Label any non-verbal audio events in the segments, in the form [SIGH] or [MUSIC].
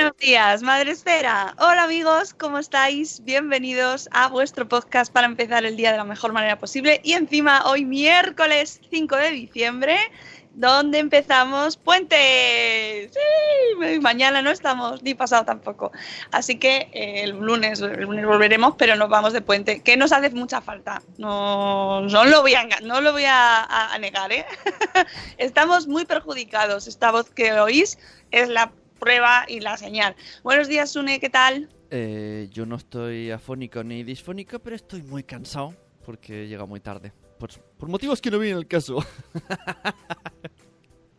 Buenos días, Madre Esfera. Hola amigos, ¿cómo estáis? Bienvenidos a vuestro podcast para empezar el día de la mejor manera posible. Y encima, hoy miércoles 5 de diciembre, donde empezamos puente. Sí, mañana no estamos, ni pasado tampoco. Así que eh, el, lunes, el lunes volveremos, pero nos vamos de puente, que nos hace mucha falta. No, no lo voy a- a negar, ¿eh? [LAUGHS] Estamos muy perjudicados. Esta voz que oís es la prueba y la señal. Buenos días, Sune, ¿qué tal? Eh, yo no estoy afónico ni disfónico, pero estoy muy cansado porque llega muy tarde. Por, por motivos que no vienen al caso. [LAUGHS]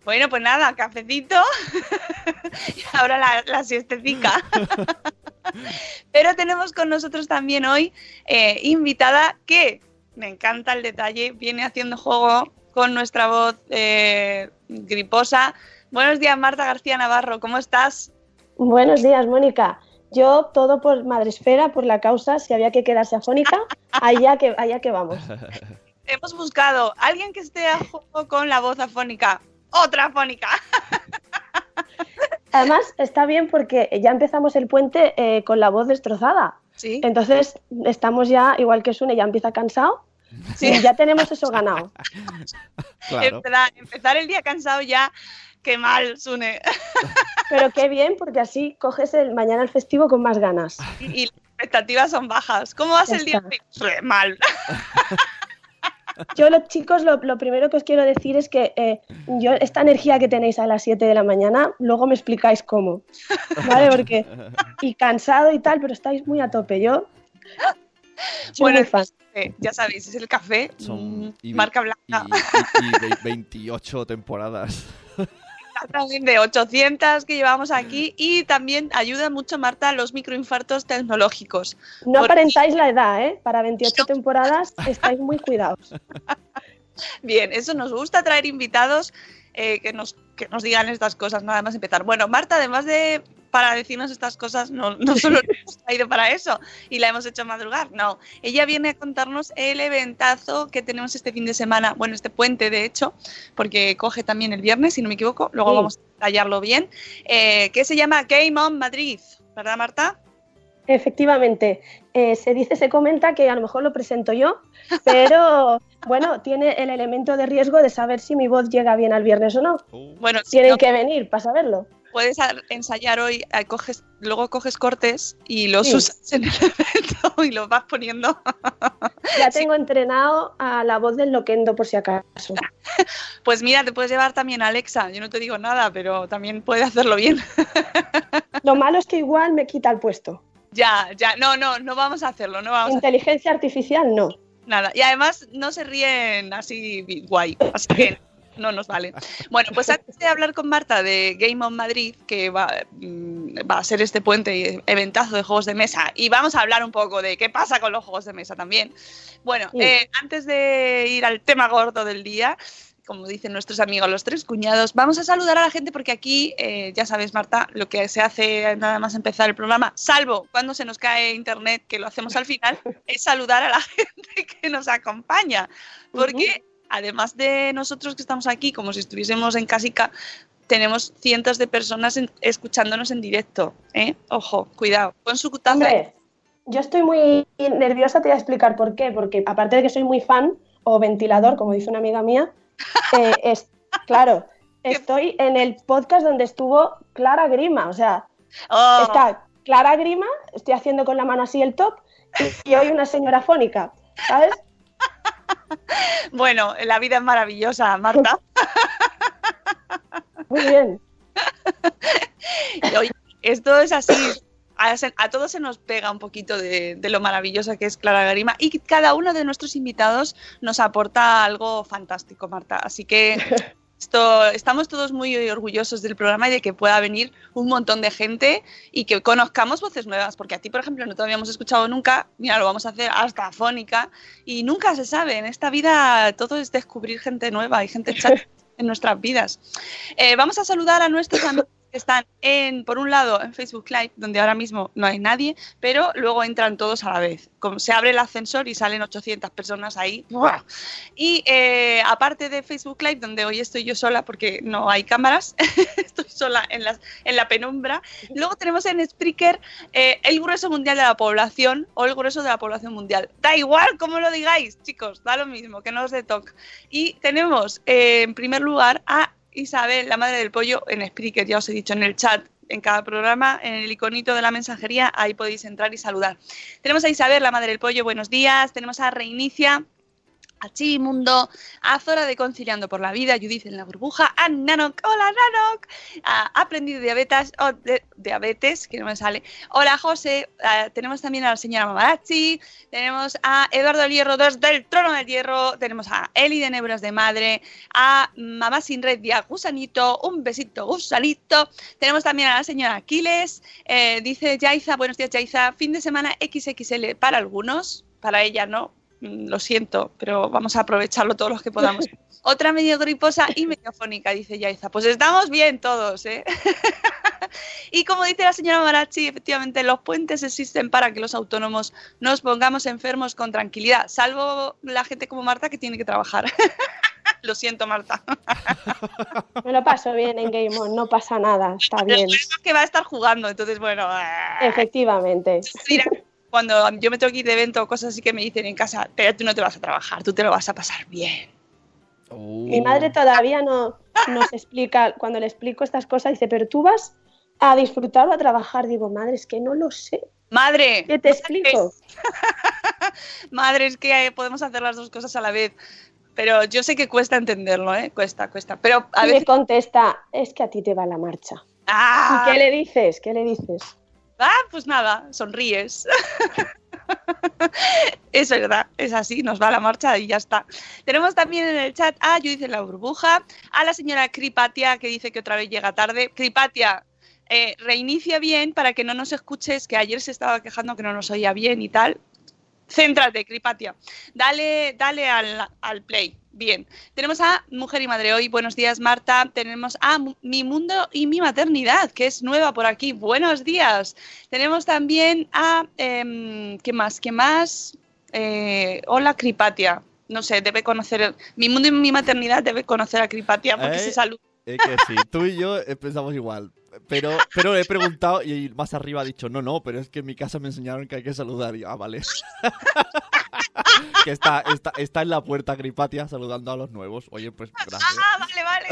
Bueno, pues nada, cafecito [LAUGHS] y ahora la, la siestecica. [LAUGHS] Pero tenemos con nosotros también hoy eh, invitada que, me encanta el detalle, viene haciendo juego con nuestra voz eh, griposa. Buenos días, Marta García Navarro, ¿cómo estás? Buenos días, Mónica. Yo todo por Madresfera, por la causa, si había que quedarse afónica, allá que, allá que vamos. [LAUGHS] Hemos buscado a alguien que esté a juego con la voz afónica. Otra afónica. [LAUGHS] Además, está bien porque ya empezamos el puente eh, con la voz destrozada. Sí, Entonces, estamos ya, igual que Sune, ya empieza cansado. sí. Y ya tenemos eso ganado. Claro. [LAUGHS] Empezar, empezar el día cansado ya, qué mal, Sune. Pero qué bien, porque así coges el mañana el festivo con más ganas. y, y las expectativas son bajas. ¿Cómo vas Ya el día? está. de hoy? Re Mal. Yo, los chicos, lo, lo primero que os quiero decir es que eh, yo esta energía que tenéis a las 7 de la mañana, luego me explicáis cómo. ¿Vale? Porque. Y cansado y tal, pero estáis muy a tope. Yo. Soy Bueno, muy fan. Eh, ya sabéis, es el café, Son mm, y- marca blanca, y- y ve- 28 temporadas. [LAUGHS] también de 800 que llevamos aquí y también ayuda mucho, Marta, a los microinfartos tecnológicos. No aparentáis la edad, ¿eh? Para 28 temporadas estáis muy cuidados. [LAUGHS] Bien, eso nos gusta traer invitados eh, que, nos, que nos digan estas cosas, nada más empezar. Bueno, Marta, además de para decirnos estas cosas, no, no solo [LAUGHS] la hemos traído para eso y la hemos hecho madrugar, no. Ella viene a contarnos el eventazo que tenemos este fin de semana, bueno, este puente de hecho, porque coge también el viernes, si no me equivoco, luego Sí. vamos a detallarlo bien, eh, que se llama Game On Madrid, ¿verdad, Marta? Efectivamente, eh, se dice, se comenta que a lo mejor lo presento yo, pero [LAUGHS] bueno, tiene el elemento de riesgo de saber si mi voz llega bien al viernes o no. Bueno, si Tienen no, que venir para saberlo. Puedes a- ensayar hoy, coges, luego coges cortes y los Sí. usas en el [LAUGHS] evento y los vas poniendo. Ya tengo entrenado a la voz del loquendo por si acaso. [LAUGHS] Pues mira, te puedes llevar también a Alexa. Yo no te digo nada, pero también puede hacerlo bien. [LAUGHS] Lo malo es que igual me quita el puesto. ya, ya. No, no, no vamos a hacerlo. No vamos a Inteligencia artificial no. nada. Y además no se ríen así guay. Así que no nos vale. Bueno, pues antes de hablar con Marta de Game on Madrid, que va, mm, va a ser este puente y eventazo de juegos de mesa, y vamos a hablar un poco de qué pasa con los juegos de mesa también. Bueno, Sí. eh, antes de ir al tema gordo del día, como dicen nuestros amigos los tres cuñados, vamos a saludar a la gente porque aquí, eh, ya sabes, Marta, lo que se hace nada más empezar el programa, salvo cuando se nos cae internet, que lo hacemos al final, es saludar a la [LAUGHS] gente que que nos acompaña. Porque además de nosotros que estamos aquí, como si estuviésemos en casica, tenemos cientos de personas en- escuchándonos en directo. ¿eh? Ojo, cuidado. Con su taza. Hombre, yo estoy muy nerviosa, te voy a explicar por qué. Porque aparte de que soy muy fan, o ventilador, como dice una amiga mía, [LAUGHS] eh, es, claro, estoy en el podcast donde estuvo Clara Grima. O sea, Oh, está Clara Grima, estoy haciendo con la mano así el top, y, y hoy una señora fónica, ¿sabes? [LAUGHS] Bueno, la vida es maravillosa, Marta. [LAUGHS] Muy bien. Y, [LAUGHS] oye, esto es así. A todos se nos pega un poquito de, de lo maravillosa que es Clara Garima y cada uno de nuestros invitados nos aporta algo fantástico, Marta. Así que esto, estamos todos muy orgullosos del programa y de que pueda venir un montón de gente y que conozcamos voces nuevas, porque a ti, por ejemplo, no te habíamos escuchado nunca, mira, lo vamos a hacer hasta afónica y nunca se sabe, en esta vida todo es descubrir gente nueva y gente chata [LAUGHS] en nuestras vidas. Eh, vamos a saludar a nuestros amigos están en, por un lado, en Facebook Live, donde ahora mismo no hay nadie, pero luego entran todos a la vez. Como se abre el ascensor y salen 800 personas ahí. ¡buah! Y eh, aparte de Facebook Live, donde hoy estoy yo sola porque no hay cámaras, [LAUGHS] estoy sola en, las, en la penumbra. Luego tenemos en Spreaker eh, el grueso mundial de la población o el grueso de la población mundial. Da igual cómo lo digáis, chicos, da lo mismo, que no os dé toque. Y tenemos eh, en primer lugar a Isabel, la madre del pollo, en Spreaker, ya os he dicho, en el chat, en cada programa, en el iconito de la mensajería, ahí podéis entrar y saludar. Tenemos a Isabel, la madre del pollo, buenos días. Tenemos a Reinicia, a Chimundo, a Zora de Conciliando por la Vida, Judith en la burbuja, a Nanok, hola Nanok, a Aprendido Diabetes, o de- diabetes, que no me sale, hola José, tenemos también a la señora Mamarazzi, tenemos a Eduardo del Hierro 2 del Trono del Hierro, tenemos a Eli de Nebras de Madre, a Mamá Sin Red y Gusanito, un besito Gusanito, tenemos también a la señora Aquiles, eh, dice Yaiza, buenos días Yaiza, fin de semana XXL para algunos, para ella no, lo siento, pero vamos a aprovecharlo todos los que podamos. [LAUGHS] Otra medio griposa y medio fónica, dice Yaiza. Pues estamos bien todos, ¿eh? [LAUGHS] y como dice la señora Marachi, efectivamente los puentes existen para que los autónomos nos pongamos enfermos con tranquilidad, salvo la gente como Marta que tiene que trabajar. [LAUGHS] lo siento, Marta. Me lo paso bien en Game On, no pasa nada, está bien. Pero es que va a estar jugando, entonces bueno. ah. Efectivamente. Mira, cuando yo me tengo que ir de evento o cosas así que me dicen en casa, pero tú no te vas a trabajar, tú te lo vas a pasar bien. Uh. Mi madre todavía no nos explica, cuando le explico estas cosas, dice, pero tú vas a disfrutar o a trabajar. Digo, madre, es que no lo sé. Madre, ¿Qué te explico? [LAUGHS] madre, es que eh, podemos hacer las dos cosas a la vez. Pero yo sé que cuesta entenderlo, ¿eh? Cuesta, cuesta. Pero a Y me veces... contesta, es que a ti te va la marcha. ¡Ah! ¿Y qué le dices? ¿Qué le dices? Ah, pues nada, sonríes. [LAUGHS] es verdad, es así, nos va la marcha y ya está. Tenemos también en el chat a Judith en la burbuja, a la señora Cripatia que dice que otra vez llega tarde. Cripatia, eh, reinicia bien para que no nos escuches, que ayer se estaba quejando que no nos oía bien y tal. Céntrate, Cripatia. Dale, dale al, al play. Bien. Tenemos a Mujer y Madre hoy. Buenos días, Marta. Tenemos a Mi Mundo y Mi Maternidad, que es nueva por aquí. Buenos días. Tenemos también a. em, ¿Qué más? ¿Qué más? Eh, hola, Cripatia. No sé, debe conocer. Mi Mundo y Mi Maternidad debe conocer a Cripatia porque Eh, se saluda. Es que sí, tú y yo eh, pensamos igual. Pero, pero he preguntado y más arriba ha dicho, no, no, pero es que en mi casa me enseñaron que hay que saludar. Y, ah, vale. [LAUGHS] que está, está, está en la puerta Gripatia saludando a los nuevos. Oye, pues gracias. Ah, vale, vale.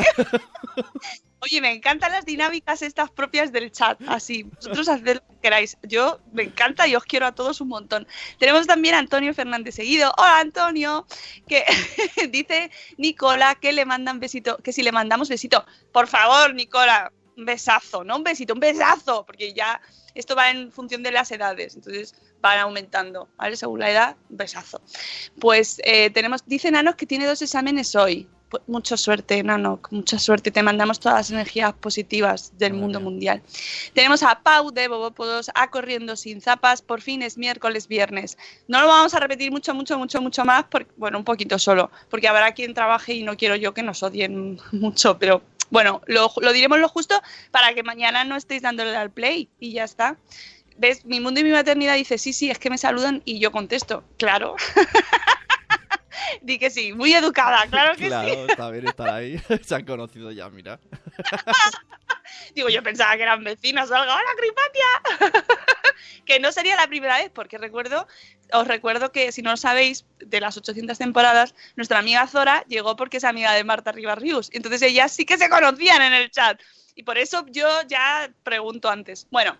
[LAUGHS] Oye, me encantan las dinámicas estas propias del chat. Así, vosotros haced lo que queráis. Yo me encanta y os quiero a todos un montón. Tenemos también a Antonio Fernández Seguido. Hola, Antonio. Que [LAUGHS] dice Nicola que le mandan besito, que si le mandamos besito. Por favor, Nicola, un besazo, no un besito, un besazo, porque ya esto va en función de las edades. Entonces van aumentando, ¿vale? Según la edad, un besazo. Pues eh, tenemos, dice Nanos que tiene dos exámenes hoy. Pues, mucha suerte, Nano, mucha suerte. Te mandamos todas las energías positivas del Muy mundo bien. mundial. Tenemos a Pau de Bobópodos, a Corriendo Sin Zapas. Por fin es miércoles, viernes. No lo vamos a repetir mucho, mucho, mucho, mucho más. Porque, bueno, un poquito solo. Porque habrá quien trabaje y no quiero yo que nos odien [LAUGHS] mucho. Pero bueno, lo, lo diremos lo justo para que mañana no estéis dándole al play y ya está. ¿Ves? Mi mundo y mi maternidad dice, sí, sí, es que me saludan y yo contesto, claro. [LAUGHS] Di que sí, muy educada, claro que sí. Claro, está bien estar ahí. [LAUGHS] Se han conocido ya, mira. [LAUGHS] Digo, yo pensaba que eran vecinos o algo. ¡Hola, Cripatia! Que no sería la primera vez, porque recuerdo, os recuerdo que si no lo sabéis, de las 800 temporadas, nuestra amiga Zora llegó porque es amiga de Marta Ribarrius. Entonces ellas sí que se conocían en el chat. Y por eso yo ya pregunto antes. Bueno,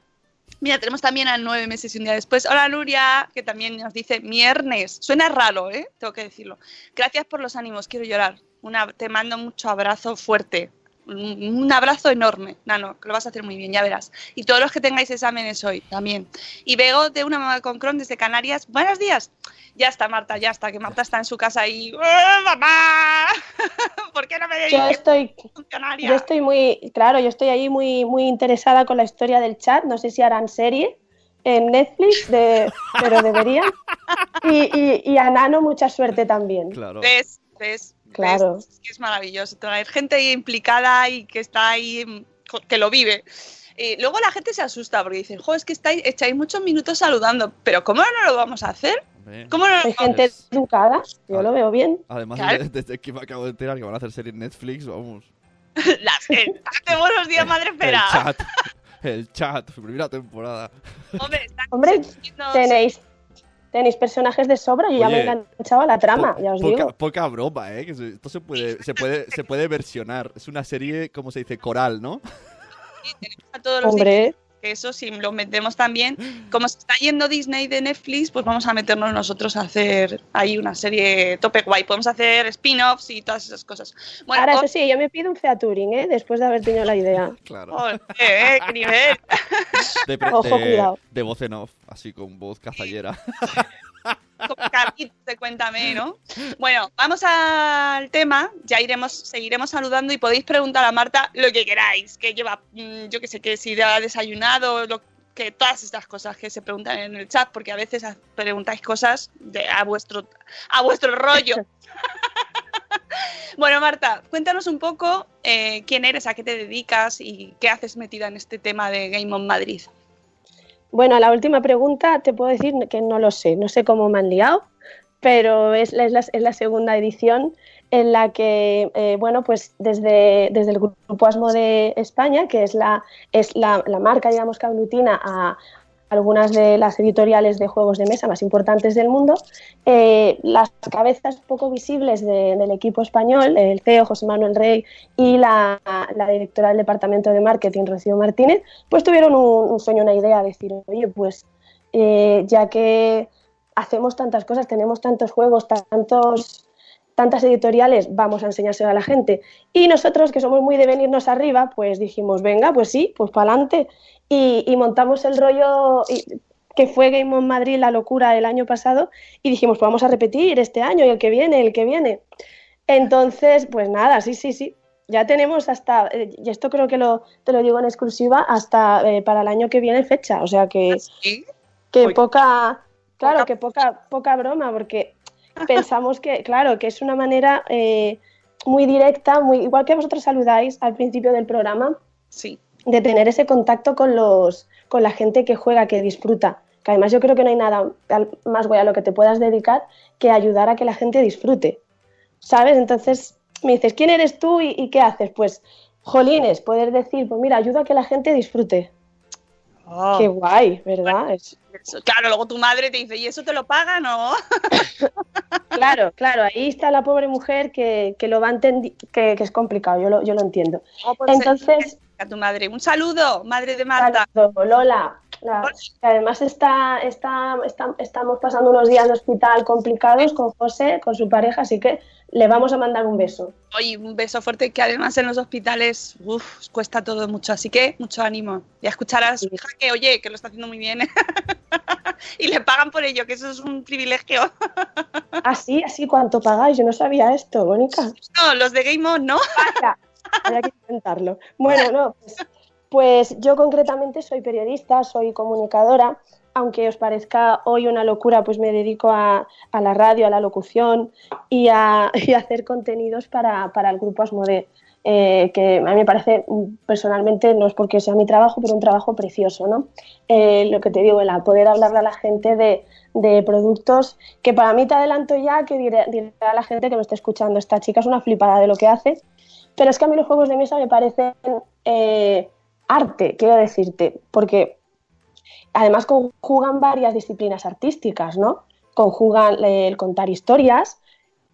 Mira, tenemos también a nueve meses y un día después. Hola Nuria, que también nos dice viernes. Suena raro, ¿eh? Tengo que decirlo. Gracias por los ánimos, quiero llorar. Una, te mando mucho abrazo fuerte. Un, abrazo enorme, Nano, que lo vas a hacer muy bien, ya verás. Y todos los que tengáis exámenes hoy también. Y Bego de una mamá con Cron desde Canarias. Buenos días. Ya está, Marta, ya está, que Marta está en su casa y. ¡Eh, ¡Mamá! [LAUGHS] ¿Por qué no me Yo estoy, [LAUGHS] funcionaria? yo estoy muy, claro, yo estoy ahí muy, muy interesada con la historia del chat. No sé si harán serie en Netflix, de, pero deberían. Y, y, y a Nano mucha suerte también. Claro. ¿Ves? ¿Ves? Claro. Es que es maravilloso traer gente ahí implicada y que está ahí, mm, que lo vive. Eh, luego la gente se asusta porque dicen, jo, es que estáis, echáis muchos minutos saludando, pero ¿cómo no lo vamos a hacer? ¿Cómo no lo Hay gente educada, yo lo veo bien. Además, Claro. [LAUGHS] desde que me acabo de enterar que van a hacer serie en Netflix, vamos. [LAUGHS] Las los días, madre El espera. chat. El chat, primera temporada. Hombre, Hombre, Tenéis, tenéis personajes de sobra, yo ya me he Oye, enganchado a la trama, Po- ya os poca, digo. poca broma, ¿eh? Esto se puede, se, puede, se puede versionar. Es una serie, ¿cómo se dice? Coral, ¿no? a todos los Hombre, eso si lo metemos también. Como se está yendo Disney de Netflix, pues vamos a meternos nosotros a hacer ahí una serie tope guay. Podemos hacer spin-offs y todas esas cosas. Bueno, ahora eso sí, yo me pido un featuring, ¿eh? Después de haber tenido la idea. [LAUGHS] Claro. Eh, qué nivel. De, [LAUGHS] Ojo, de- cuidado. de voz en off, así con voz cazallera. [LAUGHS] Como Carlitos de Cuéntame, ¿no? Bueno, vamos al tema. Ya iremos, seguiremos saludando y podéis preguntar a Marta lo que queráis. Que lleva, mm, yo que sé, que si ha desayunado, lo que todas estas cosas que se preguntan en el chat, porque a veces preguntáis cosas de, a vuestro a vuestro rollo. [LAUGHS] bueno, Marta, cuéntanos un poco eh, quién eres, a qué te dedicas y qué haces metida en este tema de Game on Madrid. Bueno, la última pregunta te puedo decir que no lo sé, no sé cómo me han liado, pero es la, es la, es la segunda edición en la que, eh, bueno, pues desde, desde el Grupo Asmo de España, que es la, es la, la marca, digamos, que aglutina a algunas de las editoriales de juegos de mesa más importantes del mundo, eh, las cabezas poco visibles de- del equipo español, el CEO José Manuel Rey y la, directora del Departamento de Marketing, Rocío Martínez, pues tuvieron un, un sueño, una idea, decir, oye, pues eh, ya que hacemos tantas cosas, tenemos tantos juegos, tantos, tantas editoriales, vamos a enseñárselo a la gente. Y nosotros, que somos muy de venirnos arriba, pues dijimos, venga, pues sí, pues para adelante. Y, y montamos el rollo y- que fue Game on Madrid, la locura el año pasado, y dijimos, pues vamos a repetir este año y el que viene, el que viene. Entonces, pues nada, sí, sí, sí. Ya tenemos hasta, eh, y esto creo que lo, te lo digo en exclusiva, hasta eh, para el año que viene fecha. O sea que, ¿Sí? que poca, claro, Poca- que poca, poca broma, porque pensamos que, claro, que es una manera eh, muy directa, muy igual que vosotros saludáis al principio del programa, Sí. de tener ese contacto con los, con la gente que juega, que disfruta. Que además yo creo que no hay nada más guay a lo que te puedas dedicar que ayudar a que la gente disfrute. ¿Sabes? Entonces me dices, ¿quién eres tú y, y qué haces? Pues, jolines, poder decir, pues mira, ayuda a que la gente disfrute. Oh. Qué guay, ¿verdad? Es- Eso, Claro, luego tu madre te dice, ¿y eso te lo pagan o...? [LAUGHS] Claro, claro, ahí está la pobre mujer que, que lo va a entender, que, que es complicado, yo lo, yo lo entiendo. o pues, Entonces, a tu madre. Un saludo, madre de Marta. saludo, Lola, la- que además está, está, está- estamos pasando unos días de hospital complicados con José, con su pareja, así que le vamos a mandar un beso. Oye, un beso fuerte que además en los hospitales uf, cuesta todo mucho, así que mucho ánimo. Y a escuchar a su Sí. hija que, oye, que lo está haciendo muy bien. [LAUGHS] y le pagan por ello, que eso es un privilegio. [LAUGHS] Así, así, ¿cuánto pagáis? Yo no sabía esto, Mónica. No, los de Game On, ¿no? Vaya, había que intentarlo. Bueno, no, pues, pues yo concretamente soy periodista, soy comunicadora, aunque os parezca hoy una locura, pues me dedico a, la radio, a la locución [LAUGHS] y a, hacer contenidos para, para el grupo Asmode. eh, que a mí me parece personalmente, no es porque sea mi trabajo, pero un trabajo precioso, ¿no? Eh, lo que te digo, el poder hablarle a la gente de, de productos que para mí te adelanto ya que diré, a la gente que me esté escuchando, esta chica es una flipada de lo que hace, pero es que a mí los juegos de mesa me parecen eh, arte, quiero decirte, porque además conjugan varias disciplinas artísticas, ¿no? Conjugan el contar historias,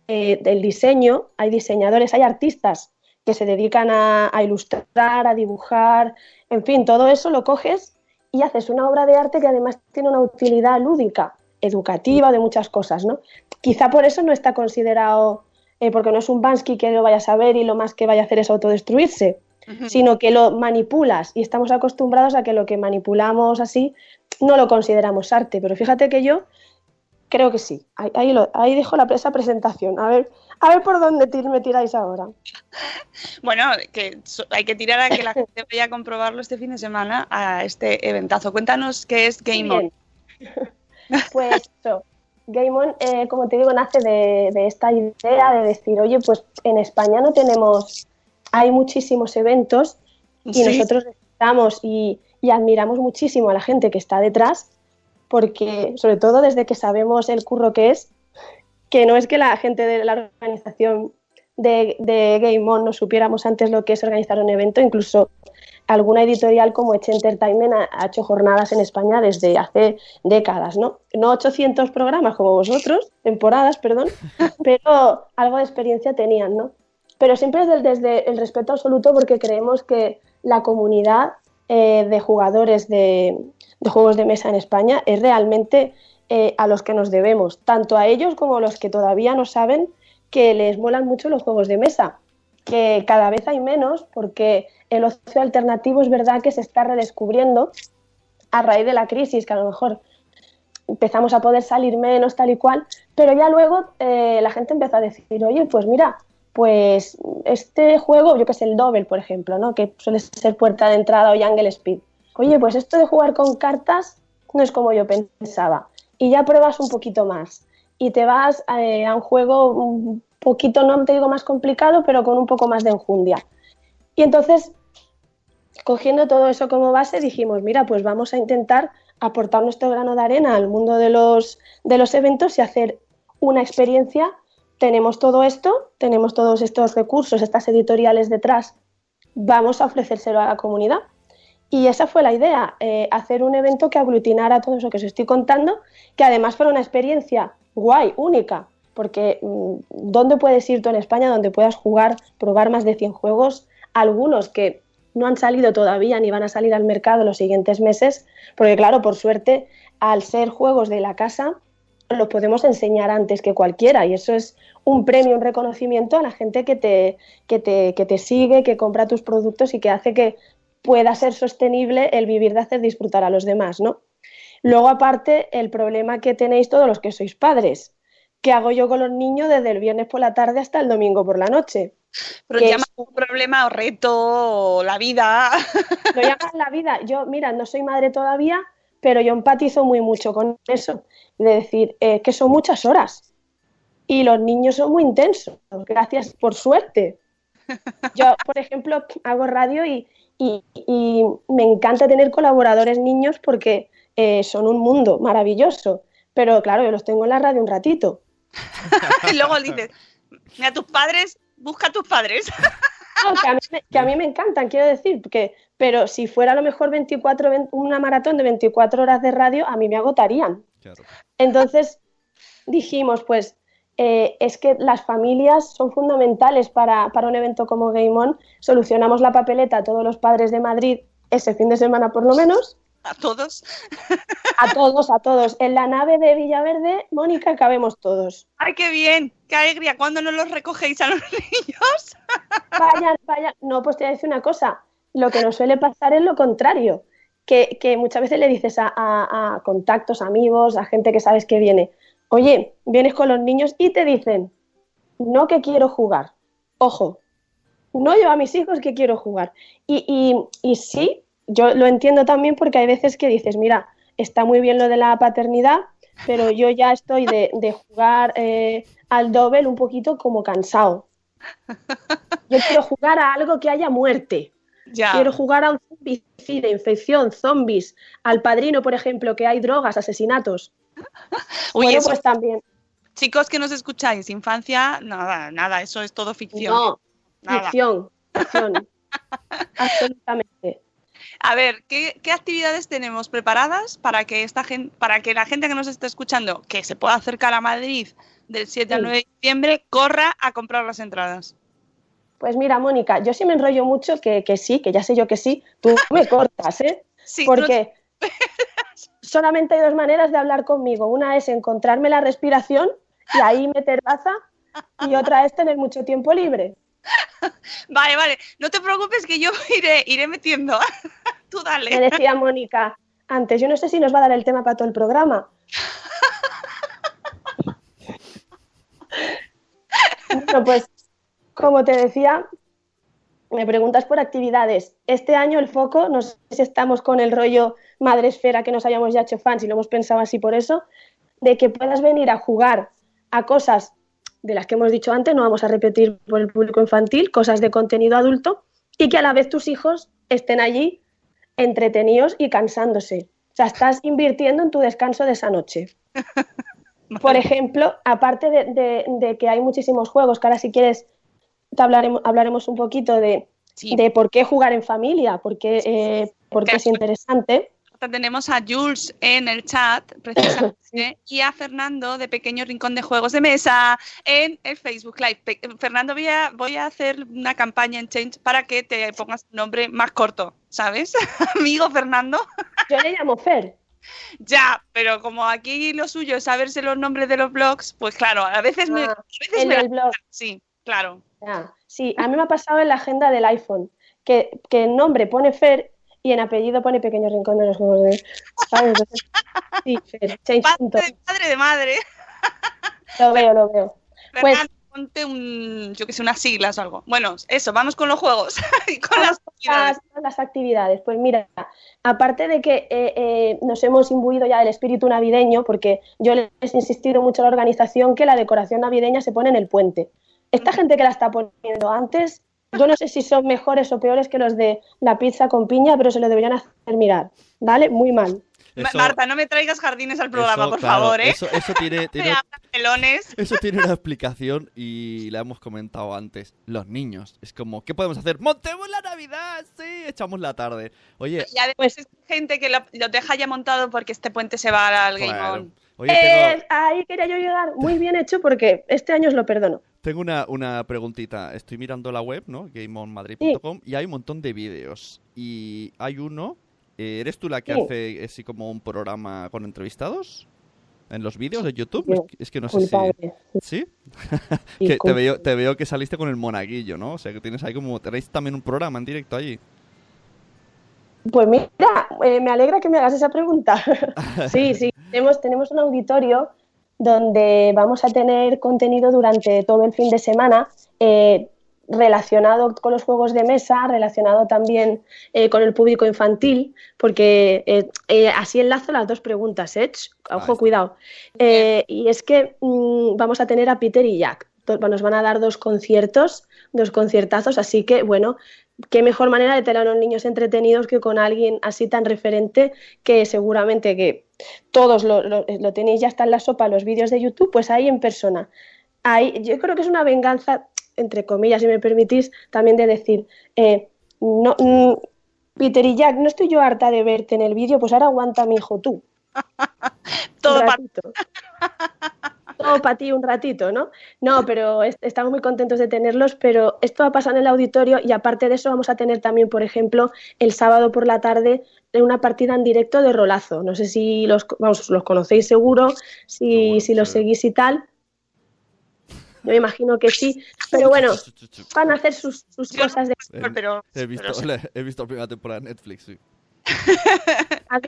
eh, el diseño, hay diseñadores, hay artistas que se dedican a, a, ilustrar, a dibujar, en fin, todo eso lo coges y haces una obra de arte que además tiene una utilidad lúdica, educativa, de muchas cosas, ¿no? Quizá por eso no está considerado, eh, porque no es un Bansky que lo vaya a saber y lo más que vaya a hacer es autodestruirse, uh -huh. sino que lo manipulas y estamos acostumbrados a que lo que manipulamos así no lo consideramos arte, pero fíjate que yo creo que sí. Ahí, ahí, lo, ahí dejo la, esa presentación. A ver, a ver por dónde tir, me tiráis ahora. [LAUGHS] Bueno, que hay que tirar a que la gente vaya a comprobarlo este fin de semana a este eventazo. Cuéntanos qué es Game On. [LAUGHS] Pues eso, Game On, eh, como te digo, nace de, de, esta idea de decir, oye, pues en España no tenemos, hay muchísimos eventos y sí. nosotros estamos y, y admiramos muchísimo a la gente que está detrás, porque sobre todo desde que sabemos el curro que es, que no es que la gente de la organización de, de Game On no supiéramos antes lo que es organizar un evento, incluso alguna editorial como Eche Entertainment ha, ha, hecho jornadas en España desde hace décadas, ¿no? No 800 programas como vosotros, temporadas, perdón, [LAUGHS] pero algo de experiencia tenían, ¿no? Pero siempre es desde el respeto absoluto porque creemos que la comunidad eh, de jugadores de, de, juegos de mesa en España es realmente eh, a los que nos debemos, tanto a ellos como a los que todavía no saben que les molan mucho los juegos de mesa, que cada vez hay menos porque el ocio alternativo es verdad que se está redescubriendo a raíz de la crisis, que a lo mejor empezamos a poder salir menos tal y cual, pero ya luego eh, la gente empezó a decir, oye, pues mira, pues este juego, yo que sé, el Double, por ejemplo, ¿no? que suele ser puerta de entrada o Jungle Speed, oye, pues esto de jugar con cartas no es como yo pensaba, y ya pruebas un poquito más, y te vas eh, a un juego un poquito, no te digo más complicado, pero con un poco más de enjundia. Y entonces cogiendo todo eso como base, dijimos, mira, pues vamos a intentar aportar nuestro grano de arena al mundo de los, de los eventos y hacer una experiencia. Tenemos todo esto, tenemos todos estos recursos, estas editoriales detrás, vamos a ofrecérselo a la comunidad. Y esa fue la idea, eh, hacer un evento que aglutinara todo eso que os estoy contando, que además fuera una experiencia guay, única, porque mmm, ¿dónde puedes ir tú en España donde puedas jugar, probar más de 100 juegos? Algunos que no han salido todavía ni van a salir al mercado los siguientes meses, porque claro, por suerte, al ser juegos de la casa, los podemos enseñar antes que cualquiera y eso es un premio, un reconocimiento a la gente que te, que te, que te sigue, que compra tus productos y que hace que pueda ser sostenible el vivir de hacer disfrutar a los demás, ¿no? Luego, aparte, el problema que tenéis todos los que sois padres. ¿Qué hago yo con los niños desde el viernes por la tarde hasta el domingo por la noche? Pero llamas un problema o reto, o la vida. Lo llamas la vida. Yo, mira, no soy madre todavía, pero yo empatizo muy mucho con eso. De decir, eh, que son muchas horas. Y los niños son muy intensos, gracias por suerte. [LAUGHS] Yo, por ejemplo, hago radio y, y, y me encanta tener colaboradores niños porque eh, son un mundo maravilloso. Pero claro, yo los tengo en la radio un ratito. [LAUGHS] y luego dices, mira, tus padres busca a tus padres. [LAUGHS] No, que, a mí, que, a mí, me encantan, quiero decir, que, pero si fuera a lo mejor 24, una maratón de 24 horas de radio, a mí me agotarían. Claro. Entonces dijimos, pues eh, es que las familias son fundamentales para, para un evento como Game On. Solucionamos la papeleta a todos los padres de Madrid ese fin de semana por lo menos. ¿A todos? A todos, a todos. En la nave de Villaverde, Mónica, cabemos todos. ¡Ay, qué bien! ¡Qué alegría! ¿Cuándo no los recogéis a los [LAUGHS] niños? Vayan, vayan. No, pues te voy a decir una cosa. Lo que nos suele pasar es lo contrario. Que, muchas veces le dices a, a, a, contactos, amigos, a gente que sabes que viene, oye, vienes con los niños y te dicen, no que quiero jugar. Ojo, no llevo a mis hijos que quiero jugar. Y, y, y sí, yo lo entiendo también porque hay veces que dices, mira, está muy bien lo de la paternidad, pero yo ya estoy de, de jugar eh, al doble un poquito como cansado. Yo quiero jugar a algo que haya muerte. Ya. Quiero jugar a un zombicide, infección, zombies, al padrino, por ejemplo, que hay drogas, asesinatos. [LAUGHS] Uy, bueno, eso- pues también. Chicos que nos escucháis, infancia, nada, nada, eso es todo ficción. No, Nada. ficción, ficción. [LAUGHS] Absolutamente. A ver, ¿qué, qué actividades tenemos preparadas para que esta gente, para que la gente que nos esté escuchando, que se pueda acercar a Madrid del 7 al Sí. 9 de diciembre, corra a comprar las entradas? Pues mira, Mónica, yo sí me enrollo mucho que, que sí, que ya sé yo que sí, tú me [LAUGHS] cortas, ¿eh? Sí, Porque [LAUGHS] solamente hay dos maneras de hablar conmigo. Una es encontrarme la respiración y ahí meter baza, y otra es tener mucho tiempo libre. vale, vale, no te preocupes que yo [LAUGHS] iré, iré metiendo. Tú Me dale. decía Mónica antes, yo no sé si nos va a dar el tema para todo el programa. Bueno, pues como te decía, me preguntas por actividades. Este año el foco, no sé si estamos con el rollo madre esfera que nos hayamos ya hecho fans y lo hemos pensado así por eso, de que puedas venir a jugar a cosas de las que hemos dicho antes, no vamos a repetir por el público infantil, cosas de contenido adulto, y que a la vez tus hijos estén allí entretenidos y cansándose. O sea, estás invirtiendo en tu descanso de esa noche. [LAUGHS] Por ejemplo, aparte de, de- de que hay muchísimos juegos, que ahora si quieres hablaremos, hablaremos un poquito de, Sí. de por qué jugar en familia, por qué, eh, por qué es interesante. Tenemos a Jules en el chat, [LAUGHS] precisamente, y a Fernando de Pequeño Rincón de Juegos de Mesa en el Facebook Live. Pe- Fernando, voy a, voy a hacer una campaña en Change para que te pongas un nombre más corto, ¿sabes? [LAUGHS] Amigo Fernando. Yo le llamo Fer. Ya, pero como aquí lo suyo es saberse los nombres de los blogs, pues claro, a veces me... Ah, a veces el me la- del blog. Sí, claro. Ah, sí, a mí me ha pasado en la agenda del iPhone, que, que en nombre pone Fer y en apellido pone Pequeño Rincón de los Juegos de... ¿sabes? Entonces, sí, Fer, change. Padre, padre de madre. [LAUGHS] Lo veo, lo veo. Pues- ponte un, yo que sé, unas siglas o algo. Bueno, eso, vamos con los juegos [LAUGHS] y con las actividades. las actividades. Pues mira, aparte de que eh, eh, nos hemos imbuido ya del espíritu navideño, porque yo les he insistido mucho a la organización que la decoración navideña se pone en el puente. Esta gente que la está poniendo antes, yo no sé si son mejores o peores que los de la pizza con piña, pero se lo deberían hacer mirar, ¿vale? Muy mal. Eso- Marta, no me traigas jardines al programa, eso, por claro, favor, ¿eh? Eso, eso tiene, [LAUGHS] tiene, melones. eso tiene una explicación y la hemos comentado antes. Los niños. Es como, ¿qué podemos hacer? ¡Montemos la Navidad! Sí, echamos la tarde. Oye, Y además es gente que lo, lo deja ya montado porque este puente se va al Game claro. On. Oye, Eh, tengo, ahí quería yo llegar. Muy bien hecho porque este año os lo perdono. Tengo una, una preguntita. Estoy mirando la web, ¿no? GameOnMadrid.com y hay un montón de vídeos. Y hay uno. eh, ¿Eres tú la que Sí. hace así como un programa con entrevistados? ¿En los vídeos de YouTube? Yo, Es que- no sé si... ¿Sí? [LAUGHS] Que te veo, te veo que saliste con el monaguillo, ¿no? O sea, que tienes ahí como... Tenéis también un programa en directo allí. Pues mira, eh, me alegra que me hagas esa pregunta. [LAUGHS] sí, sí, [LAUGHS] tenemos, tenemos un auditorio donde vamos a tener contenido durante todo el fin de semana eh, relacionado con los juegos de mesa, relacionado también eh, con el público infantil, porque eh, eh, así enlazo las dos preguntas, ¿eh? Ojo, cuidado. Y es que mm, vamos a tener a Peter y Jack. Nos van a dar dos conciertos, dos conciertazos, así que bueno, qué mejor manera de tener a los niños entretenidos que con alguien así tan referente que seguramente que todos lo, lo- lo tenéis ya está en la sopa los vídeos de YouTube, pues ahí en persona. Ahí, yo creo que es una venganza, entre comillas, si me permitís, también de decir, eh, no, mm, Peter y Jack, no estoy yo harta de verte en el vídeo, pues ahora aguanta mi hijo tú. [LAUGHS] Todo. [LAUGHS] [LAUGHS] Todo para ti un ratito, ¿no? No, pero es- estamos muy contentos de tenerlos, pero esto va a pasar en el auditorio y aparte de eso vamos a tener también, por ejemplo, el sábado por la tarde una partida en directo de rolazo. No sé si los, vamos, los conocéis seguro, si, Bueno, si los sí. seguís y tal. Yo me imagino que sí, pero bueno, van a hacer sus, sus cosas de... Pero, He visto, pero sí. la- [LAUGHS] he visto la primera temporada de Netflix, sí. [LAUGHS] ¿Has?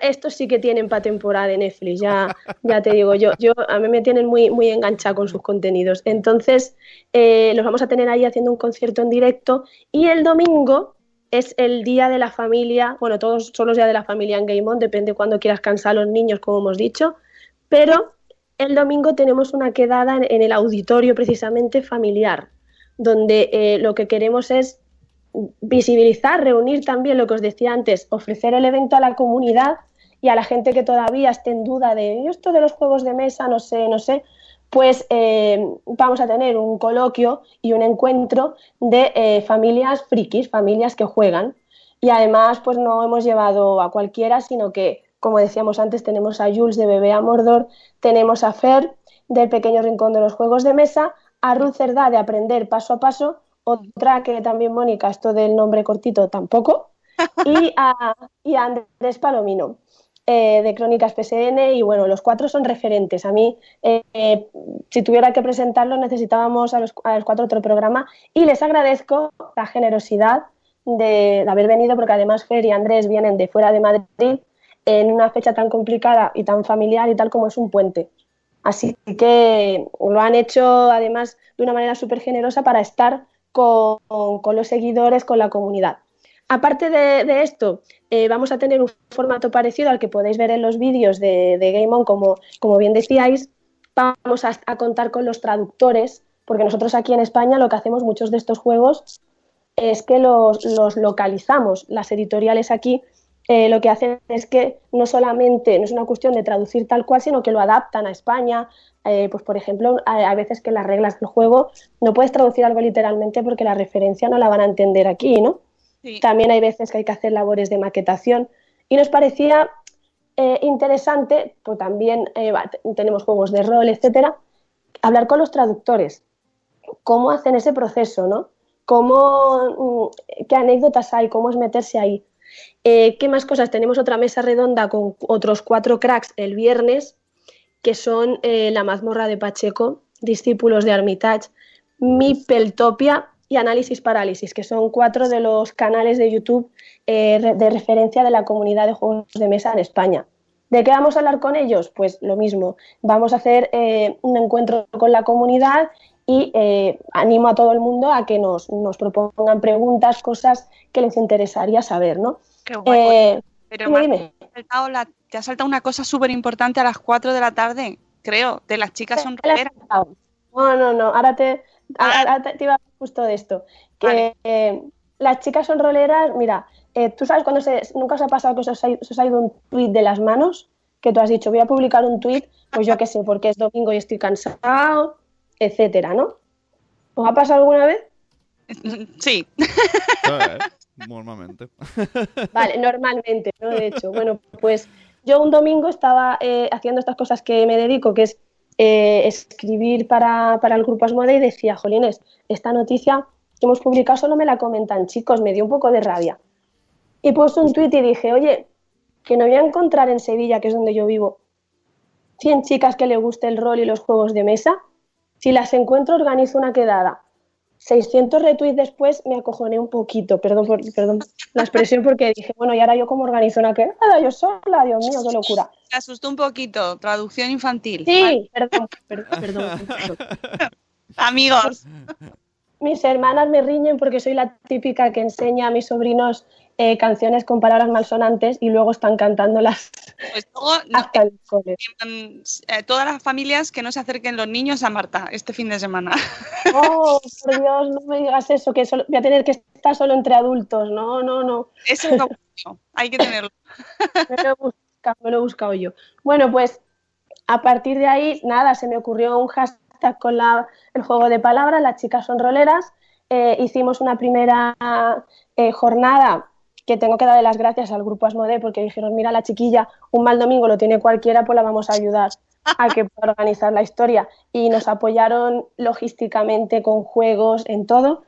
Estos sí que tienen para temporada de Netflix, ya, ya te digo, yo, yo a mí me tienen muy, muy enganchada con sus contenidos. Entonces, eh, los vamos a tener ahí haciendo un concierto en directo y el domingo es el día de la familia, bueno, todos son los días de la familia en Game On, depende cuando quieras cansar a los niños, como hemos dicho, pero el domingo tenemos una quedada en, en el auditorio precisamente familiar, donde eh, lo que queremos es visibilizar, reunir también lo que os decía antes, ofrecer el evento a la comunidad y a la gente que todavía esté en duda de "Yo esto de los juegos de mesa, no sé, no sé, pues eh, vamos a tener un coloquio y un encuentro de eh, familias frikis, familias que juegan. Y además, pues no hemos llevado a cualquiera, sino que, como decíamos antes, tenemos a Jules de Bebé a Mordor, tenemos a Fer del Pequeño Rincón de los Juegos de Mesa, a Ruth Cerdá de Aprender Paso a Paso, otra que también Mónica, esto del nombre cortito tampoco, y a, y Andrés Palomino. eh, de Crónicas PSN y bueno, los cuatro son referentes. A mí, eh, si tuviera que presentarlos, necesitábamos a los, a los cuatro otro programa y les agradezco la generosidad de, de haber venido porque además Fer y Andrés vienen de fuera de Madrid en una fecha tan complicada y tan familiar y tal como es un puente. Así que lo han hecho además de una manera súper generosa para estar con, los seguidores, con la comunidad. Aparte de, esto, eh, vamos a tener un formato parecido al que podéis ver en los vídeos de, de Game On, como, como, bien decíais. Vamos a, contar con los traductores, porque nosotros aquí en España lo que hacemos muchos de estos juegos es que los localizamos. Las editoriales aquí eh, lo que hacen es que no solamente no es una cuestión de traducir tal cual, sino que lo adaptan a España. Eh, pues por ejemplo, a, a, veces que las reglas del juego no puedes traducir algo literalmente porque la referencia no la van a entender aquí, ¿no? Sí. También hay veces que hay que hacer labores de maquetación y nos parecía eh, interesante, pues también eh, tenemos juegos de rol, etcétera, hablar con los traductores, cómo hacen ese proceso, ¿no? Cómo, mm, qué anécdotas hay, cómo es meterse ahí. Eh, ¿Qué más cosas? Tenemos otra mesa redonda con otros cuatro cracks el viernes, que son eh, La mazmorra de Pacheco, Discípulos de Armitage, Mipeltopia y Análisis Parálisis, que son cuatro de los canales de YouTube eh, de referencia de la comunidad de juegos de mesa en España. ¿De qué vamos a hablar con ellos? Pues lo mismo, vamos a hacer un encuentro con la comunidad y eh, animo a todo el mundo a que nos, nos, propongan preguntas, cosas que les interesaría saber, ¿no? Qué guay. Pero dime, dime. La, te ha saltado una cosa súper importante a las 4 de la tarde, creo, de las chicas son No, no, no, ahora te, ahora te, te iba justo de esto. Que vale. eh, las chicas son roleras, mira, eh, tú sabes cuando se, nunca os ha pasado que os, os, ha, os ha ido un tuit de las manos, que tú has dicho, voy a publicar un tuit, pues yo qué sé, porque es domingo y estoy cansado, etcétera, ¿no? ¿Os ha pasado alguna vez? [LAUGHS] Sí. [LAUGHS] Normalmente. Vale, [LAUGHS] normalmente, ¿no? De hecho, bueno, pues yo un domingo estaba eh, haciendo estas cosas que me dedico, que es eh, escribir para, para, el grupo Asmode y decía, Jolines, esta noticia que hemos publicado solo me la comentan chicos, me dio un poco de rabia. Y puse un tuit y dije, oye, que no voy a encontrar en Sevilla, que es donde yo vivo, 100 chicas que le guste el rol y los juegos de mesa. Si las encuentro, organizo una quedada. 600 retweets después me acojoné un poquito, perdón, por, perdón la expresión, porque dije, bueno, y ahora yo cómo organizo una quedada, yo sola, Dios mío, qué locura. Me asustó un poquito, traducción infantil. Sí, ¿vale? perdón, perdón, perdón, perdón. [LAUGHS] Amigos. Mis hermanas me riñen porque soy la típica que enseña a mis sobrinos eh, canciones con palabras malsonantes y luego están cantándolas. Pues luego, [LAUGHS] no, eh, eh, todas las familias que no se acerquen los niños a Marta este fin de semana. [LAUGHS] Oh, por Dios, no me digas eso, que solo, voy a tener que estar solo entre adultos. No, no, no. Eso es lo hay que tenerlo. [LAUGHS] me, lo he buscado, me lo he buscado yo. Bueno, pues a partir de ahí, nada, se me ocurrió un hashtag con la, el juego de palabras, las chicas son roleras. Eh, hicimos una primera jornada que tengo que darle las gracias al grupo Asmode porque dijeron, mira la chiquilla, un mal domingo lo tiene cualquiera, pues la vamos a ayudar a que pueda organizar la historia. Y nos apoyaron logísticamente con juegos, en todo.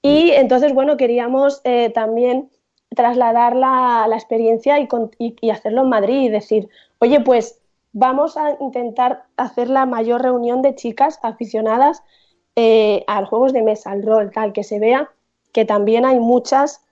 Y entonces, bueno, queríamos eh, también trasladar la, la experiencia y, y, hacerlo en Madrid y decir, oye, pues vamos a intentar hacer la mayor reunión de chicas aficionadas eh, a los juegos de mesa, al rol, tal, que se vea que también hay muchas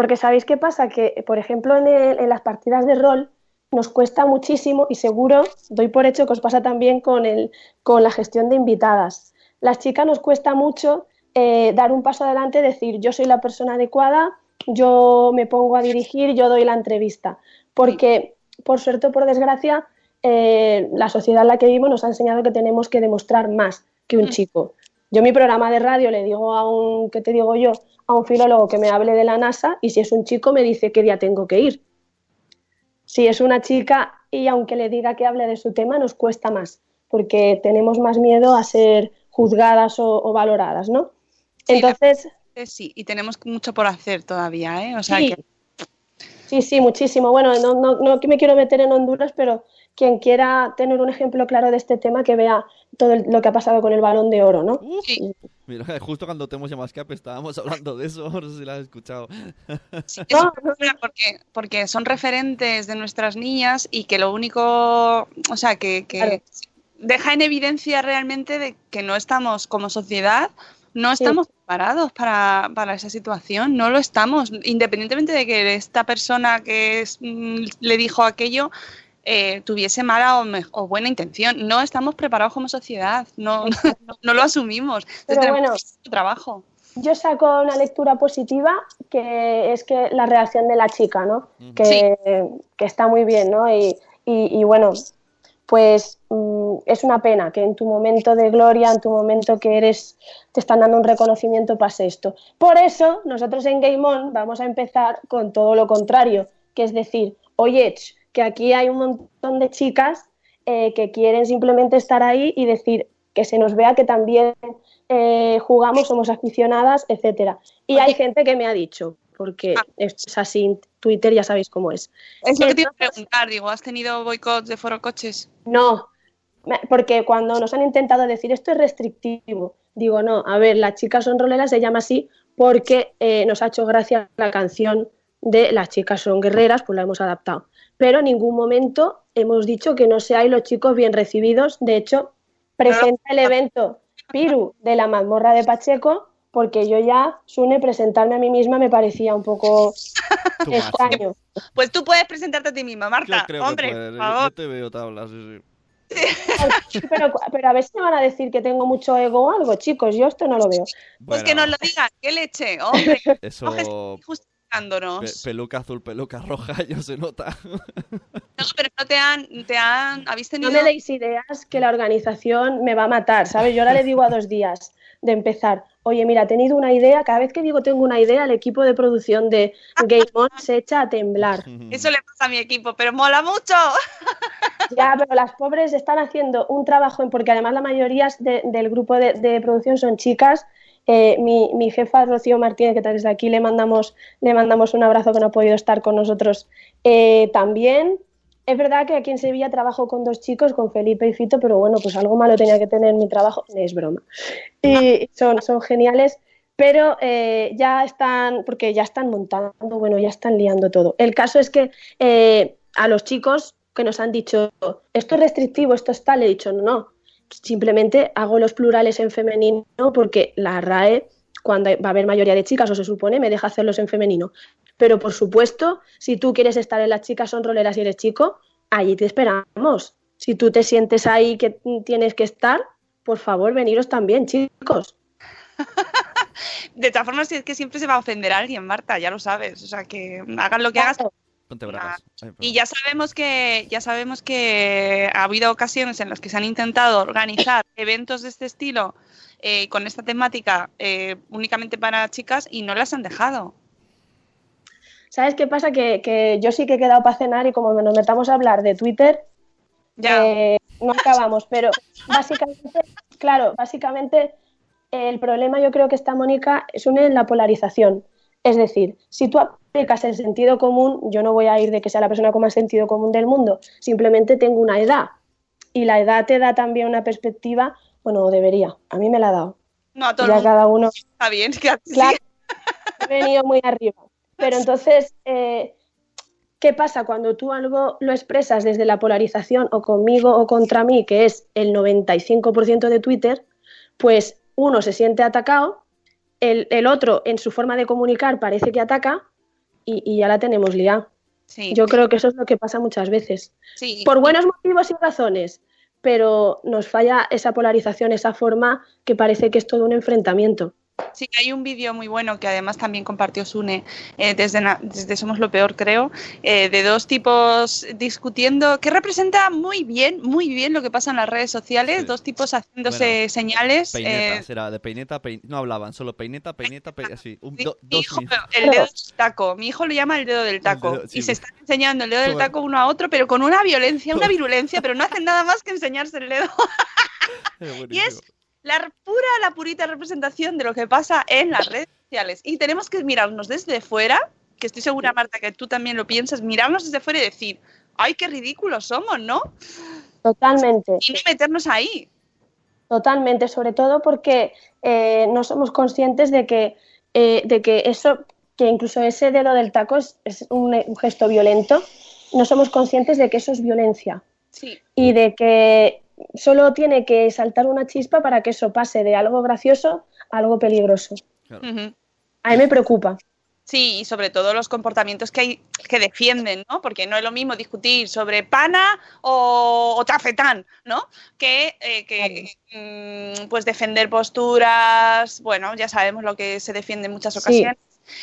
porque ¿sabéis qué pasa? Que, por ejemplo, en, el, en, las partidas de rol nos cuesta muchísimo y seguro, doy por hecho que os pasa también con, el, con la gestión de invitadas. Las chicas nos cuesta mucho eh, dar un paso adelante, decir yo soy la persona adecuada, yo me pongo a dirigir, yo doy la entrevista. Porque, por suerte o por desgracia, eh, la sociedad en la que vivimos nos ha enseñado que tenemos que demostrar más que un chico. Yo mi programa de radio le digo a un, ¿qué te digo yo? A un filólogo que me hable de la NASA y si es un chico me dice qué día tengo que ir. Si es una chica y aunque le diga que hable de su tema nos cuesta más, porque tenemos más miedo a ser juzgadas o, o valoradas, ¿no? Entonces, Sí, y tenemos mucho por hacer todavía, ¿eh? O sea sí, que sí, sí, muchísimo. Bueno, no, no, no me quiero meter en Honduras, pero quien quiera tener un ejemplo claro de este tema, que vea todo el- lo que ha pasado con el balón de oro, ¿no? Sí. Mira, justo cuando te hemos llamado a Escape estábamos hablando de eso, [LAUGHS] no sé si lo has escuchado. Sí, [LAUGHS] es No, una no, porque, porque son referentes de nuestras niñas y que lo único, o sea, que, que Claro. deja en evidencia realmente de que no estamos como sociedad, no estamos preparados para, para esa situación, no lo estamos, independientemente de que esta persona que es, mm, le dijo aquello eh, tuviese mala o, me- o buena intención, no estamos preparados como sociedad, no, [LAUGHS] no, no lo asumimos, entonces tenemos bueno. trabajo. Yo saco una lectura positiva, que es que la reacción de la chica, ¿no? Que, que está muy bien, ¿no? Y, y- y bueno, pues mm, es una pena que en tu momento de gloria, en tu momento que eres, te están dando un reconocimiento, pase esto. Por eso, nosotros en Game On vamos a empezar con todo lo contrario, que es decir, oye, ch, que aquí hay un montón de chicas eh, que quieren simplemente estar ahí y decir que se nos vea que también eh, jugamos, somos aficionadas, etcétera. Y hay gente que me ha dicho, porque Ah. es así, Twitter ya sabéis cómo es. Es lo que te iba a preguntar, digo, ¿has tenido boicots de foro coches? No, porque cuando nos han intentado decir esto es restrictivo, digo, no, a ver, las chicas son roleras se llama así porque eh, nos ha hecho gracia la canción de las chicas son guerreras, pues la hemos adaptado. Pero en ningún momento hemos dicho que no seáis los chicos bien recibidos. De hecho, presenta el evento Piru de la mazmorra de Pacheco, porque yo ya, Sune, presentarme a mí misma me parecía un poco [LAUGHS] extraño. Pues tú puedes presentarte a ti misma, Yo Marta. creo Hombre, que puedes. por Yo- te veo tablas, sí, sí. Pero, pero a ver si me van a decir que tengo mucho ego o algo, chicos, yo esto no lo veo. Pues que nos lo digan, qué leche, hombre. Eso. Pe- peluca azul, peluca roja, [LAUGHS] ya se nota. No, pero no te han, te han, habéis No tenido. me deis ideas que la organización me va a matar, ¿sabes? Yo ahora le digo a dos días de empezar, oye, mira, he tenido una idea, cada vez que digo tengo una idea, el equipo de producción de Game On [LAUGHS] se echa a temblar. Eso le pasa a mi equipo, pero mola mucho. [LAUGHS] Ya, pero las pobres están haciendo un trabajo, porque además la mayoría de- del grupo de, de producción son chicas. Eh, mi, mi jefa Rocío Martínez, que desde aquí le mandamos, le mandamos un abrazo que no ha podido estar con nosotros eh, también. Es verdad que aquí en Sevilla trabajo con dos chicos, con Felipe y Fito, pero bueno, pues algo malo tenía que tener mi trabajo, es broma. Y son, son geniales, pero eh, ya están, porque ya están montando, bueno, ya están liando todo. El caso es que a los chicos que nos han dicho, esto es restrictivo, esto es tal, he dicho, no, no, simplemente hago los plurales en femenino porque la RAE, cuando va a haber mayoría de chicas, o se supone, me deja hacerlos en femenino. Pero por supuesto, si tú quieres estar en las chicas son roleras y eres chico, allí te esperamos. Si tú te sientes ahí que tienes que estar, por favor, veniros también, chicos. [LAUGHS] De todas formas, es que siempre se va a ofender a alguien, Marta, ya lo sabes. O sea, que hagan lo que hagas. Ponte. Ay. Y ya sabemos que ya sabemos que ha habido ocasiones en las que se han intentado organizar [LAUGHS] eventos de este estilo eh, con esta temática eh, únicamente para chicas y no las han dejado. ¿Sabes qué pasa? Que, que yo sí que he quedado para cenar y como nos metamos a hablar de Twitter, Ya. eh, no acabamos. Pero básicamente, claro, básicamente el problema yo creo que está, Mónica, es une en la polarización. Es decir, si tú aplicas el sentido común, yo no voy a ir de que sea la persona con más sentido común del mundo, simplemente tengo una edad. Y la edad te da también una perspectiva, bueno, debería, a mí me la ha dado. No a todo el Ya mundo cada uno está bien. que Claro, he venido muy arriba. Pero entonces, eh, ¿qué pasa cuando tú algo lo expresas desde la polarización o conmigo o contra mí, que es el 95% de Twitter? Pues uno se siente atacado, el, el otro en su forma de comunicar parece que ataca y, y ya la tenemos liada. Sí, Yo creo que eso es lo que pasa muchas veces. sí. Por buenos motivos y razones, pero nos falla esa polarización, esa forma que parece que es todo un enfrentamiento. Sí, hay un vídeo muy bueno que además también compartió Sune eh, desde, desde Somos lo Peor, creo, eh, de dos tipos discutiendo, que representa muy bien, muy bien lo que pasa en las redes sociales, Sí. dos tipos haciéndose Bueno, señales. Peinetas, eh, era de peineta, pein- no hablaban, solo peineta, peineta, peineta, así, un, Sí, do- mi dos hijo, el dedo del taco. Mi hijo lo llama el dedo del taco. dedo, sí, y se están enseñando el dedo del taco uno a otro, pero con una violencia, una virulencia, pero no hacen nada más que enseñarse el dedo. [LAUGHS] Y es la pura, la purita representación de lo que pasa en las redes sociales. Y tenemos que mirarnos desde fuera, que estoy segura, Marta, que tú también lo piensas, mirarnos desde fuera y decir, ay, qué ridículos somos, ¿no? Totalmente. Y no meternos ahí. Totalmente, sobre todo porque eh, no somos conscientes de que, eh, de que eso, que incluso ese dedo del taco es, es un, un gesto violento, no somos conscientes de que eso es violencia Sí. y de que solo tiene que saltar una chispa para que eso pase de algo gracioso a algo peligroso. Claro. A mí me preocupa. Sí, y sobre todo los comportamientos que hay que defienden, ¿no? Porque no es lo mismo discutir sobre pana o, o tafetán, ¿no? Que, eh, que mm, pues defender posturas, bueno, ya sabemos lo que se defiende en muchas Sí.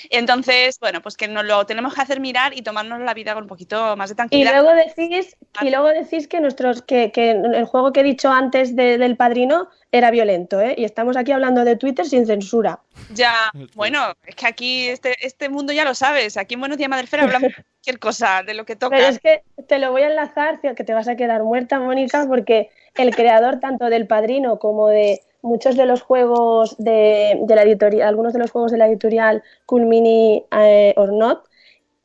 Entonces, bueno, pues que nos lo tenemos que hacer mirar y tomarnos la vida con un poquito más de Y tranquilidad. luego decís, y luego decís que nuestros, que, que el juego que he dicho antes de- del padrino era violento, ¿eh? Y estamos aquí hablando de Twitter sin censura. Ya, [LAUGHS] bueno, es que aquí este, este mundo ya lo sabes. Aquí en Buenos Días Madrefera hablamos [LAUGHS] de cualquier cosa, de lo que toca. Pero es que te lo voy a enlazar, que te vas a quedar muerta, Mónica, porque el creador tanto del Padrino como de muchos de los juegos de, de la editorial, algunos de los juegos de la editorial Cool Mini eh, or Not,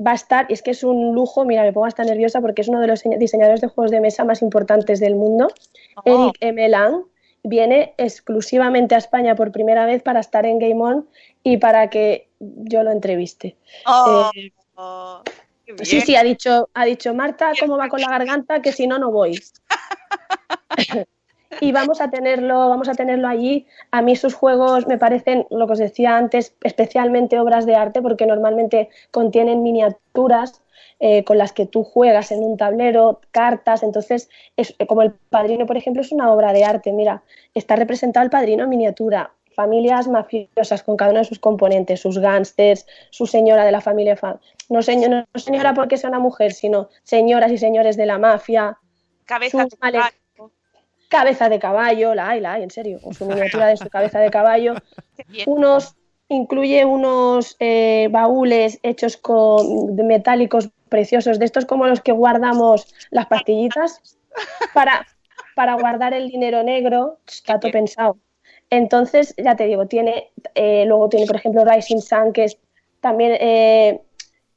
va a estar, y es que es un lujo, mira, me pongo hasta nerviosa porque es uno de los diseñadores de juegos de mesa más importantes del mundo, Oh. Eric M. Lang, viene exclusivamente a España por primera vez para estar en Game On y para que yo lo entreviste. Oh, Eh, oh, Sí, sí, ha dicho, ha dicho Marta, ¿cómo va con la garganta? Que si no, no voy. [LAUGHS] y vamos a tenerlo, vamos a tenerlo allí. A mí sus juegos me parecen, lo que os decía antes, especialmente obras de arte, porque normalmente contienen miniaturas eh, con las que tú juegas en un tablero, cartas. Entonces, es, como el padrino, por ejemplo, es una obra de arte. Mira, está representado el padrino en miniatura. Familias mafiosas con cada uno de sus componentes, sus gángsters, su señora de la familia. fa- No, señor, no señora porque sea una mujer, sino señoras y señores de la mafia, Cabeza sus male-. Cabeza de caballo, la hay, la hay, en serio, con su miniatura de su cabeza de caballo, [LAUGHS] unos incluye unos eh, baúles hechos con de metálicos preciosos, de estos como los que guardamos las pastillitas para, para guardar el dinero negro, todo pensado. Entonces, ya te digo, tiene, eh, luego tiene, por ejemplo, Rising Sun, que es también eh,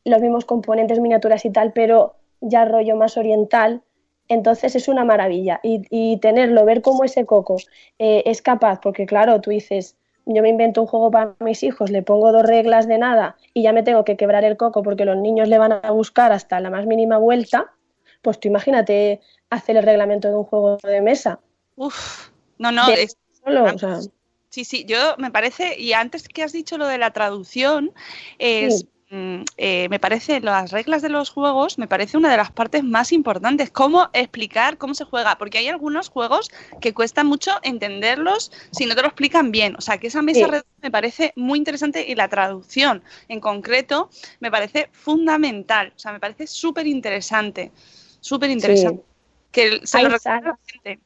los mismos componentes, miniaturas y tal, pero ya rollo más oriental. Entonces es una maravilla. Y, y tenerlo, ver cómo ese coco eh, es capaz, porque claro, tú dices, yo me invento un juego para mis hijos, le pongo dos reglas de nada y ya me tengo que quebrar el coco porque los niños le van a buscar hasta la más mínima vuelta, pues tú imagínate hacer el reglamento de un juego de mesa. Uf, no, no, es- Solo, o sea, sí, sí, yo me parece, y antes que has dicho lo de la traducción, es, Sí. Mm, eh, me parece, las reglas de los juegos, me parece una de las partes más importantes, cómo explicar cómo se juega, porque hay algunos juegos que cuesta mucho entenderlos si no te lo explican bien, o sea, que esa mesa Sí. me parece muy interesante y la traducción en concreto me parece fundamental, o sea, me parece súper interesante, súper interesante. Que se lo Hay sagas. la gente.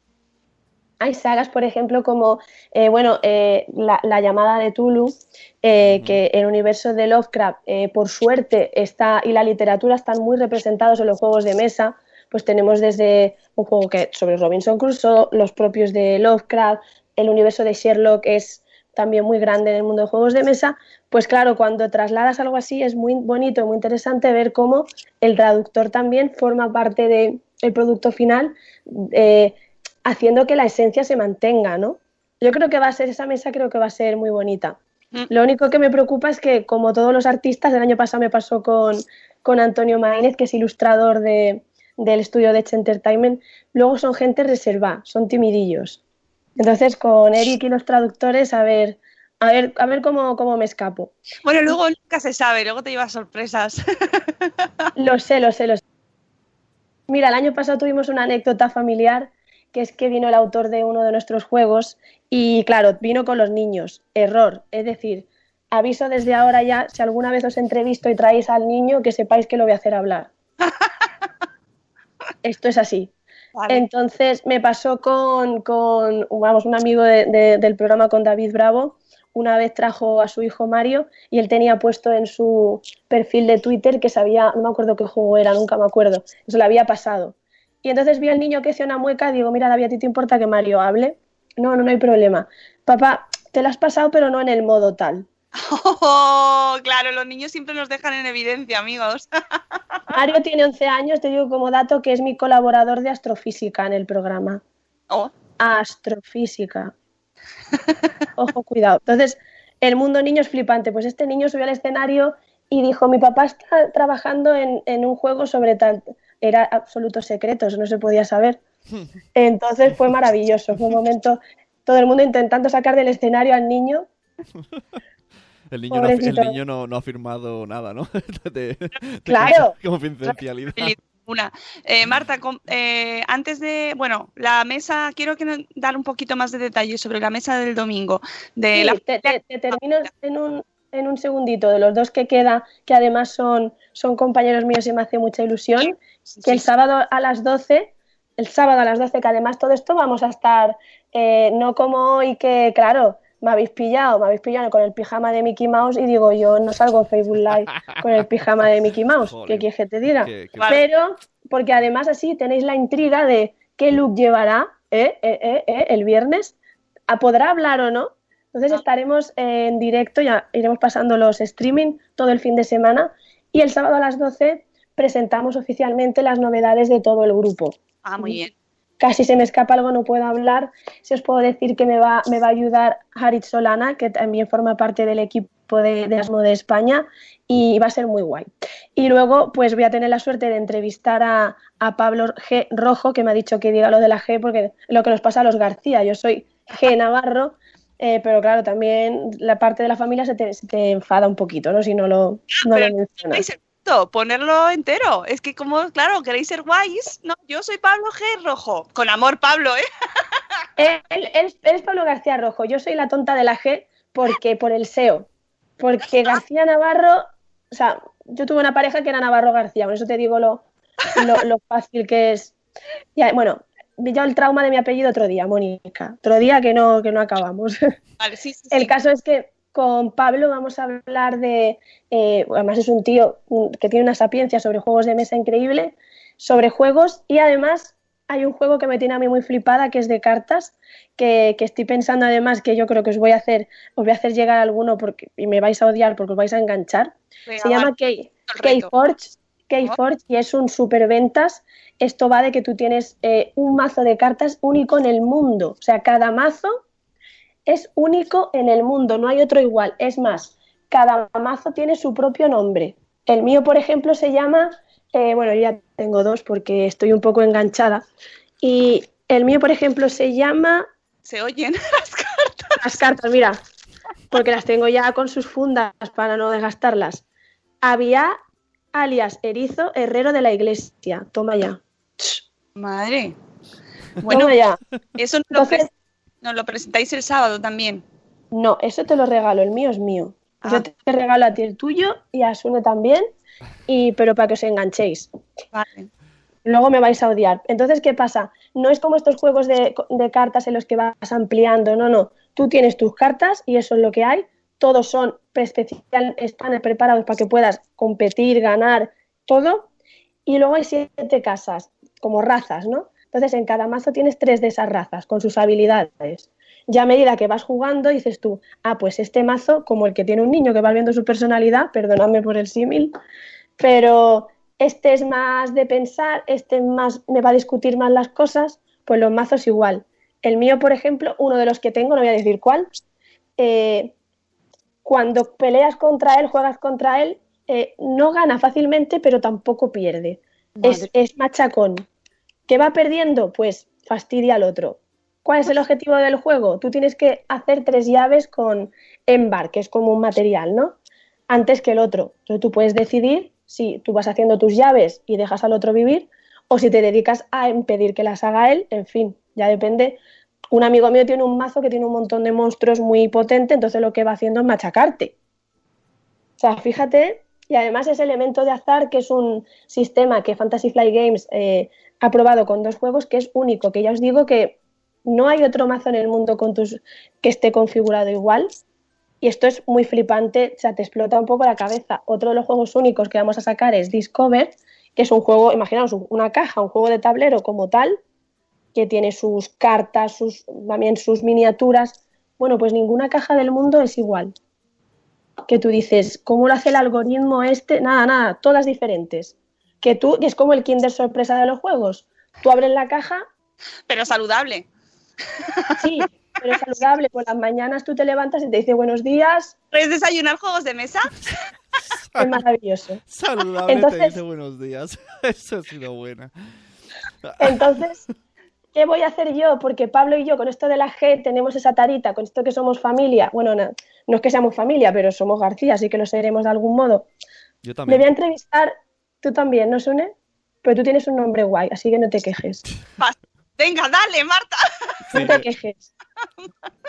Hay sagas, por ejemplo, como eh, bueno, eh, la, la llamada de Tulu, eh, que el universo de Lovecraft, por suerte, está y la literatura están muy representados en los juegos de mesa. Pues tenemos desde un juego que sobre Robinson Crusoe, los propios de Lovecraft, el universo de Sherlock es también muy grande en el mundo de juegos de mesa. Pues claro, cuando trasladas algo así es muy bonito y muy interesante ver cómo el traductor también forma parte del producto final. Haciendo que la esencia se mantenga, ¿no? Yo creo que va a ser, esa mesa creo que va a ser muy bonita. Mm. Lo único que me preocupa es que, como todos los artistas, el año pasado me pasó con, con Antonio Maínez, que es ilustrador de, del estudio de Edge Entertainment, luego son gente reservada, son timidillos. Entonces, con Eric y los traductores, a ver, a ver, a ver cómo, cómo me escapo. Bueno, luego nunca se sabe, luego te llevas sorpresas. Lo sé, lo sé, lo sé. Mira, el año pasado tuvimos una anécdota familiar que es que vino el autor de uno de nuestros juegos y claro, vino con los niños. Error. Es decir, aviso desde ahora ya, si alguna vez os entrevisto y traéis al niño, que sepáis que lo voy a hacer hablar. [LAUGHS] Esto es así. Vale. Entonces me pasó con, con, vamos, un amigo de- de- del programa con David Bravo. Una vez trajo a su hijo Mario y él tenía puesto en su perfil de Twitter que sabía, no me acuerdo qué juego era, nunca me acuerdo, se lo había pasado. Y entonces vi al niño que hacía una mueca y digo, mira David, ¿a ti te importa que Mario hable? No, no, no hay problema. Papá, te lo has pasado pero no en el modo tal. Oh, [LAUGHS] claro, los niños siempre nos dejan en evidencia, amigos. [LAUGHS] Mario tiene 11 años, te digo como dato que es mi colaborador de astrofísica en el programa. Oh, Astrofísica. Ojo, cuidado. Entonces, el mundo niño es flipante. Pues este niño subió al escenario y dijo, mi papá está trabajando en, en un juego sobre tal... Era absoluto secreto, eso no se podía saber. Entonces fue maravilloso. Fue un momento, todo el mundo intentando sacar del escenario al niño. [LAUGHS] El niño, no, ha- el niño no, no ha firmado nada, ¿no? [LAUGHS] De- de Claro. [LAUGHS] Confidencialidad. Una. Eh, Marta, eh, antes de, bueno, la mesa, quiero que nos- dar un poquito más de detalles sobre la mesa del domingo. De Sí, la... te, te- te termino en un, en un segundito de los dos que queda, que además son, son compañeros míos y me hace mucha ilusión. que el sábado a las 12, el sábado a las 12, que además todo esto vamos a estar, eh, no como hoy que, claro, me habéis pillado, me habéis pillado con el pijama de Mickey Mouse y digo, yo no salgo en Facebook Live con el pijama de Mickey Mouse, Joder. ¿qué quieres que te diga? Pero, porque además así tenéis la intriga de qué look llevará eh, eh, eh, eh, el viernes, ¿A- ¿podrá hablar o no? Entonces estaremos en directo, ya iremos pasando los streaming todo el fin de semana y el sábado a las 12 presentamos oficialmente las novedades de todo el grupo. Ah, muy bien. Casi se me escapa algo, no puedo hablar. Si os puedo decir que me va, me va a ayudar Harit Solana, que también forma parte del equipo de, de Asmo de España, y va a ser muy guay. Y luego, pues voy a tener la suerte de entrevistar a, a Pablo G. Rojo, que me ha dicho que diga lo de la G, porque lo que nos pasa a los García. Yo soy G. Navarro, eh, pero claro, también la parte de la familia se te, se te enfada un poquito, ¿no? Si no lo, no Pero lo mencionas. ¿Queréis el punto? ponerlo entero. Es que como, claro, queréis ser guays. No, yo soy Pablo G. Rojo. Con amor, Pablo, ¿eh? [LAUGHS] Él, él- él es Pablo García Rojo, yo soy la tonta de la G porque por el SEO. Porque García Navarro, o sea, yo tuve una pareja que era Navarro García, por eso te digo lo, lo, lo fácil que es. Ya, bueno, yo el trauma de mi apellido otro día, Mónica. Otro día que no, que no acabamos. [LAUGHS] Vale, sí, sí, El sí. caso es que con Pablo vamos a hablar de, eh, además es un tío que tiene una sapiencia sobre juegos de mesa increíble, sobre juegos y además hay un juego que me tiene a mí muy flipada que es de cartas, que, que estoy pensando además que yo creo que os voy a hacer, os voy a hacer llegar alguno porque, y me vais a odiar porque os vais a enganchar. Venga, Se llama Key. Keyforge, Keyforge y es un superventas. Esto va de que tú tienes eh, un mazo de cartas único en el mundo. O sea, cada mazo es único en el mundo, no hay otro igual. Es más, cada mazo tiene su propio nombre. El mío, por ejemplo, se llama, eh, bueno, yo ya tengo dos porque estoy un poco enganchada. Y el mío, por ejemplo, se llama Se oyen [LAUGHS] las cartas. las cartas, mira, porque las tengo ya con sus fundas para no desgastarlas. Había alias Erizo, herrero de la iglesia. Toma ya. Madre. [LAUGHS] Bueno, Toma ya. eso nos lo, Entonces- nos lo presentáis el sábado también. No, eso te lo regalo, el mío es mío. Ah. Yo te te regalo a ti el tuyo y a Sune también, y, pero para que os enganchéis. Vale. Luego me vais a odiar. Entonces, ¿qué pasa? No es como estos juegos de, de cartas en los que vas ampliando, no, no. Tú tienes tus cartas y eso es lo que hay. Todos son especial, están preparados para que puedas competir, ganar, todo. Y luego hay siete casas, como razas, ¿no? Entonces, en cada mazo tienes tres de esas razas, con sus habilidades. Ya a medida que vas jugando, dices tú, ah, pues este mazo, como el que tiene un niño que va viendo su personalidad, perdonadme por el símil, pero este es más de pensar, este es más me va a discutir más las cosas, pues los mazos igual. El mío, por ejemplo, uno de los que tengo, no voy a decir cuál, eh, cuando peleas contra él, juegas contra él, eh, no gana fácilmente, pero tampoco pierde. Es, es machacón. ¿Qué va perdiendo? Pues fastidia al otro. ¿Cuál es el objetivo del juego? Tú tienes que hacer tres llaves con embar, que es como un material, ¿no? Antes que el otro. Entonces tú puedes decidir si tú vas haciendo tus llaves y dejas al otro vivir o si te dedicas a impedir que las haga él, en fin, Ya depende. Un amigo mío tiene un mazo que tiene un montón de monstruos muy potente, entonces lo que va haciendo es machacarte. O sea, fíjate, y además ese elemento de azar, que es un sistema que Fantasy Flight Games eh, ha probado con dos juegos, que es único, que ya os digo que no hay otro mazo en el mundo que esté configurado igual. Y esto es muy flipante, o sea, te explota un poco la cabeza. Otro de los juegos únicos que vamos a sacar es Discover, que es un juego, imaginaos, una caja, un juego de tablero como tal, que tiene sus cartas, sus, también sus miniaturas. Bueno, pues ninguna caja del mundo es igual. Que tú dices, ¿cómo lo hace el algoritmo este? Nada, nada, todas diferentes. Que tú, que es como el Kinder sorpresa de los juegos. Tú abres la caja. Pero saludable. Sí, pero saludable. Por las mañanas tú te levantas y te dice buenos días. ¿Puedes desayunar juegos de mesa? Es maravilloso. Saludable Entonces- te dice buenos días. [LAUGHS] Eso ha sido buena. Entonces, ¿qué voy a hacer yo? Porque Pablo y yo, con esto de la G, tenemos esa tarita, con esto que somos familia. Bueno, no, no es que seamos familia, pero somos García, así que lo seremos de algún modo. Yo también. voy a entrevistar, tú también, ¿no, Sune? Pero tú tienes un nombre guay, así que no te quejes. Venga, dale, Marta. No te quejes.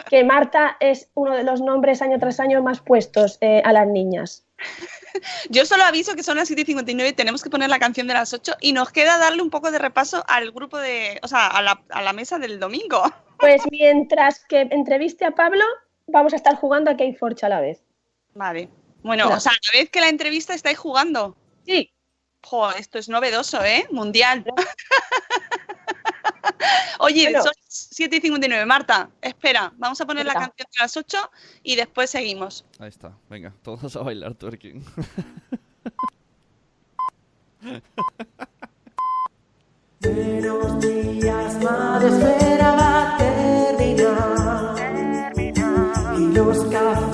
Que Marta es uno de los nombres año tras año más puestos eh, a las niñas. Yo solo aviso que son las 7.59 y tenemos que poner la canción de las 8 y nos queda darle un poco de repaso al grupo de, o sea, a la, a la mesa del domingo. Pues mientras que entreviste a Pablo, vamos a estar jugando a Keyforge a la vez. Vale. Bueno, o sea, a la vez que la entrevista estáis jugando. Sí, Jo, esto es novedoso, ¿eh? Mundial. Oye, Bueno. son 7 y 59. Marta, espera, vamos a poner la Venga. canción de las 8 y después seguimos. Ahí está. Venga, todos a bailar twerking. Buenos días, madre espera va a terminar. Y los cafés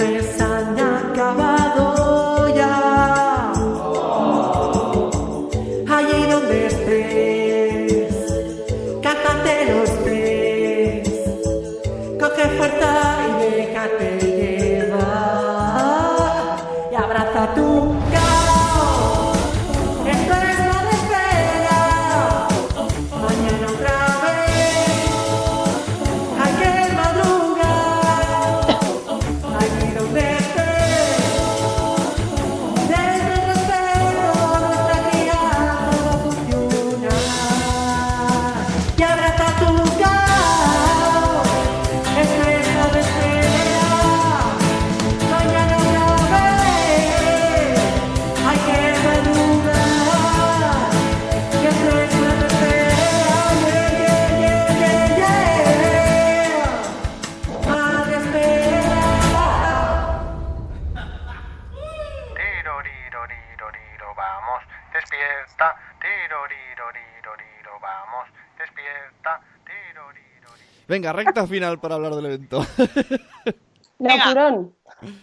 Venga, recta final para hablar del evento. [LAUGHS] Venga.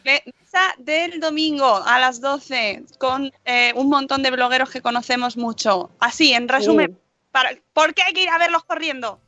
Mesa del domingo a las 12 con eh, un montón de blogueros que conocemos mucho. Así, en resumen, Sí. para, ¿por qué hay que ir a verlos corriendo?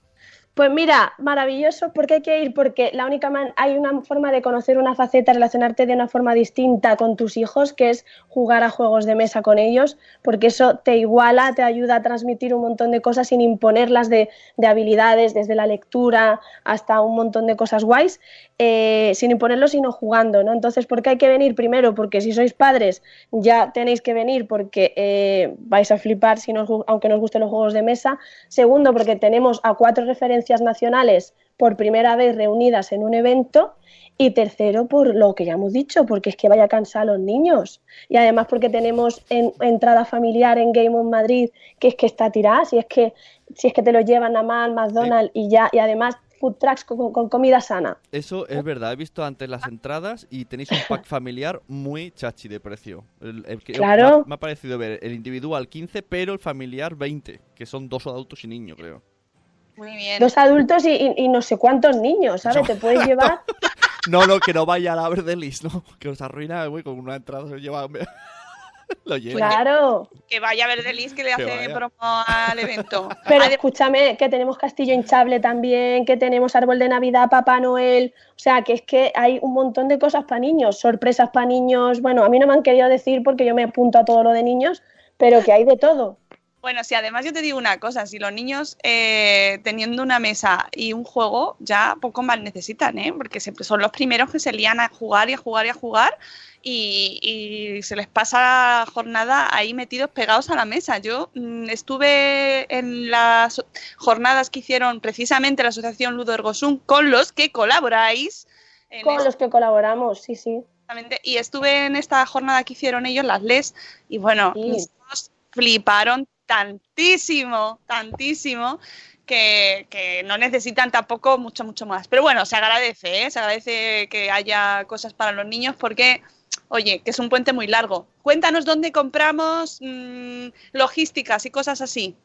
Pues mira, maravilloso, porque hay que ir, porque la única man- hay una forma de conocer una faceta, relacionarte de una forma distinta con tus hijos, que es jugar a juegos de mesa con ellos, porque eso te iguala, te ayuda a transmitir un montón de cosas sin imponerlas de, de habilidades, desde la lectura hasta un montón de cosas guays, eh, sin imponerlo, sino jugando, ¿no? Entonces, ¿por qué hay que venir? Primero, porque si sois padres, ya tenéis que venir porque eh, vais a flipar si nos aunque nos gusten los juegos de mesa. Segundo, porque tenemos a cuatro referencias nacionales por primera vez reunidas en un evento. Y tercero, por lo que ya hemos dicho, porque es que vaya a cansar a los niños. Y además porque tenemos en- entrada familiar en Game on Madrid, que es que está tirada, si es que, si es que te lo llevan a mal, McDonald's y ya, y además food trucks con, con comida sana. Eso es verdad, he visto antes las entradas y tenéis un pack familiar muy chachi de precio. El- el que- Claro. Me ha, me ha parecido ver el individual 15, pero el familiar 20, que son dos adultos y niño, creo. Muy bien. Dos adultos y, y- y no sé cuántos niños, ¿sabes? Te puedes [LAUGHS] llevar. No, no, que no vaya a la Verdelis, ¿no? Que os arruina, güey, con una entrada se lleva... [LAUGHS] Lo llena. Claro. Que vaya a ver Delis que le Que hace vaya. promo al evento. [LAUGHS] Pero escúchame, que tenemos castillo hinchable también, que tenemos árbol de Navidad, Papá Noel. O sea, que es que hay un montón de cosas para niños, sorpresas para niños. Bueno, a mí no me han querido decir porque yo me apunto a todo lo de niños, pero que hay de todo. Bueno, sí, además yo te digo una cosa, si los niños eh, teniendo una mesa y un juego ya poco más necesitan, ¿eh? Porque siempre son los primeros que se lían a jugar y a jugar y a jugar y, y se les pasa la jornada ahí metidos pegados a la mesa. Yo mm, estuve en las jornadas que hicieron precisamente la Asociación Ludo con los que colaboráis. Con los que colaboramos, sí, sí. Exactamente. Y estuve en esta jornada que hicieron ellos, las LES, y bueno, Sí. mis hijos fliparon tantísimo, tantísimo, que, que no necesitan tampoco mucho, mucho más. Pero bueno, se agradece, ¿eh? se agradece que haya cosas para los niños porque, oye, que es un puente muy largo. Cuéntanos dónde compramos mm, logísticas y cosas así.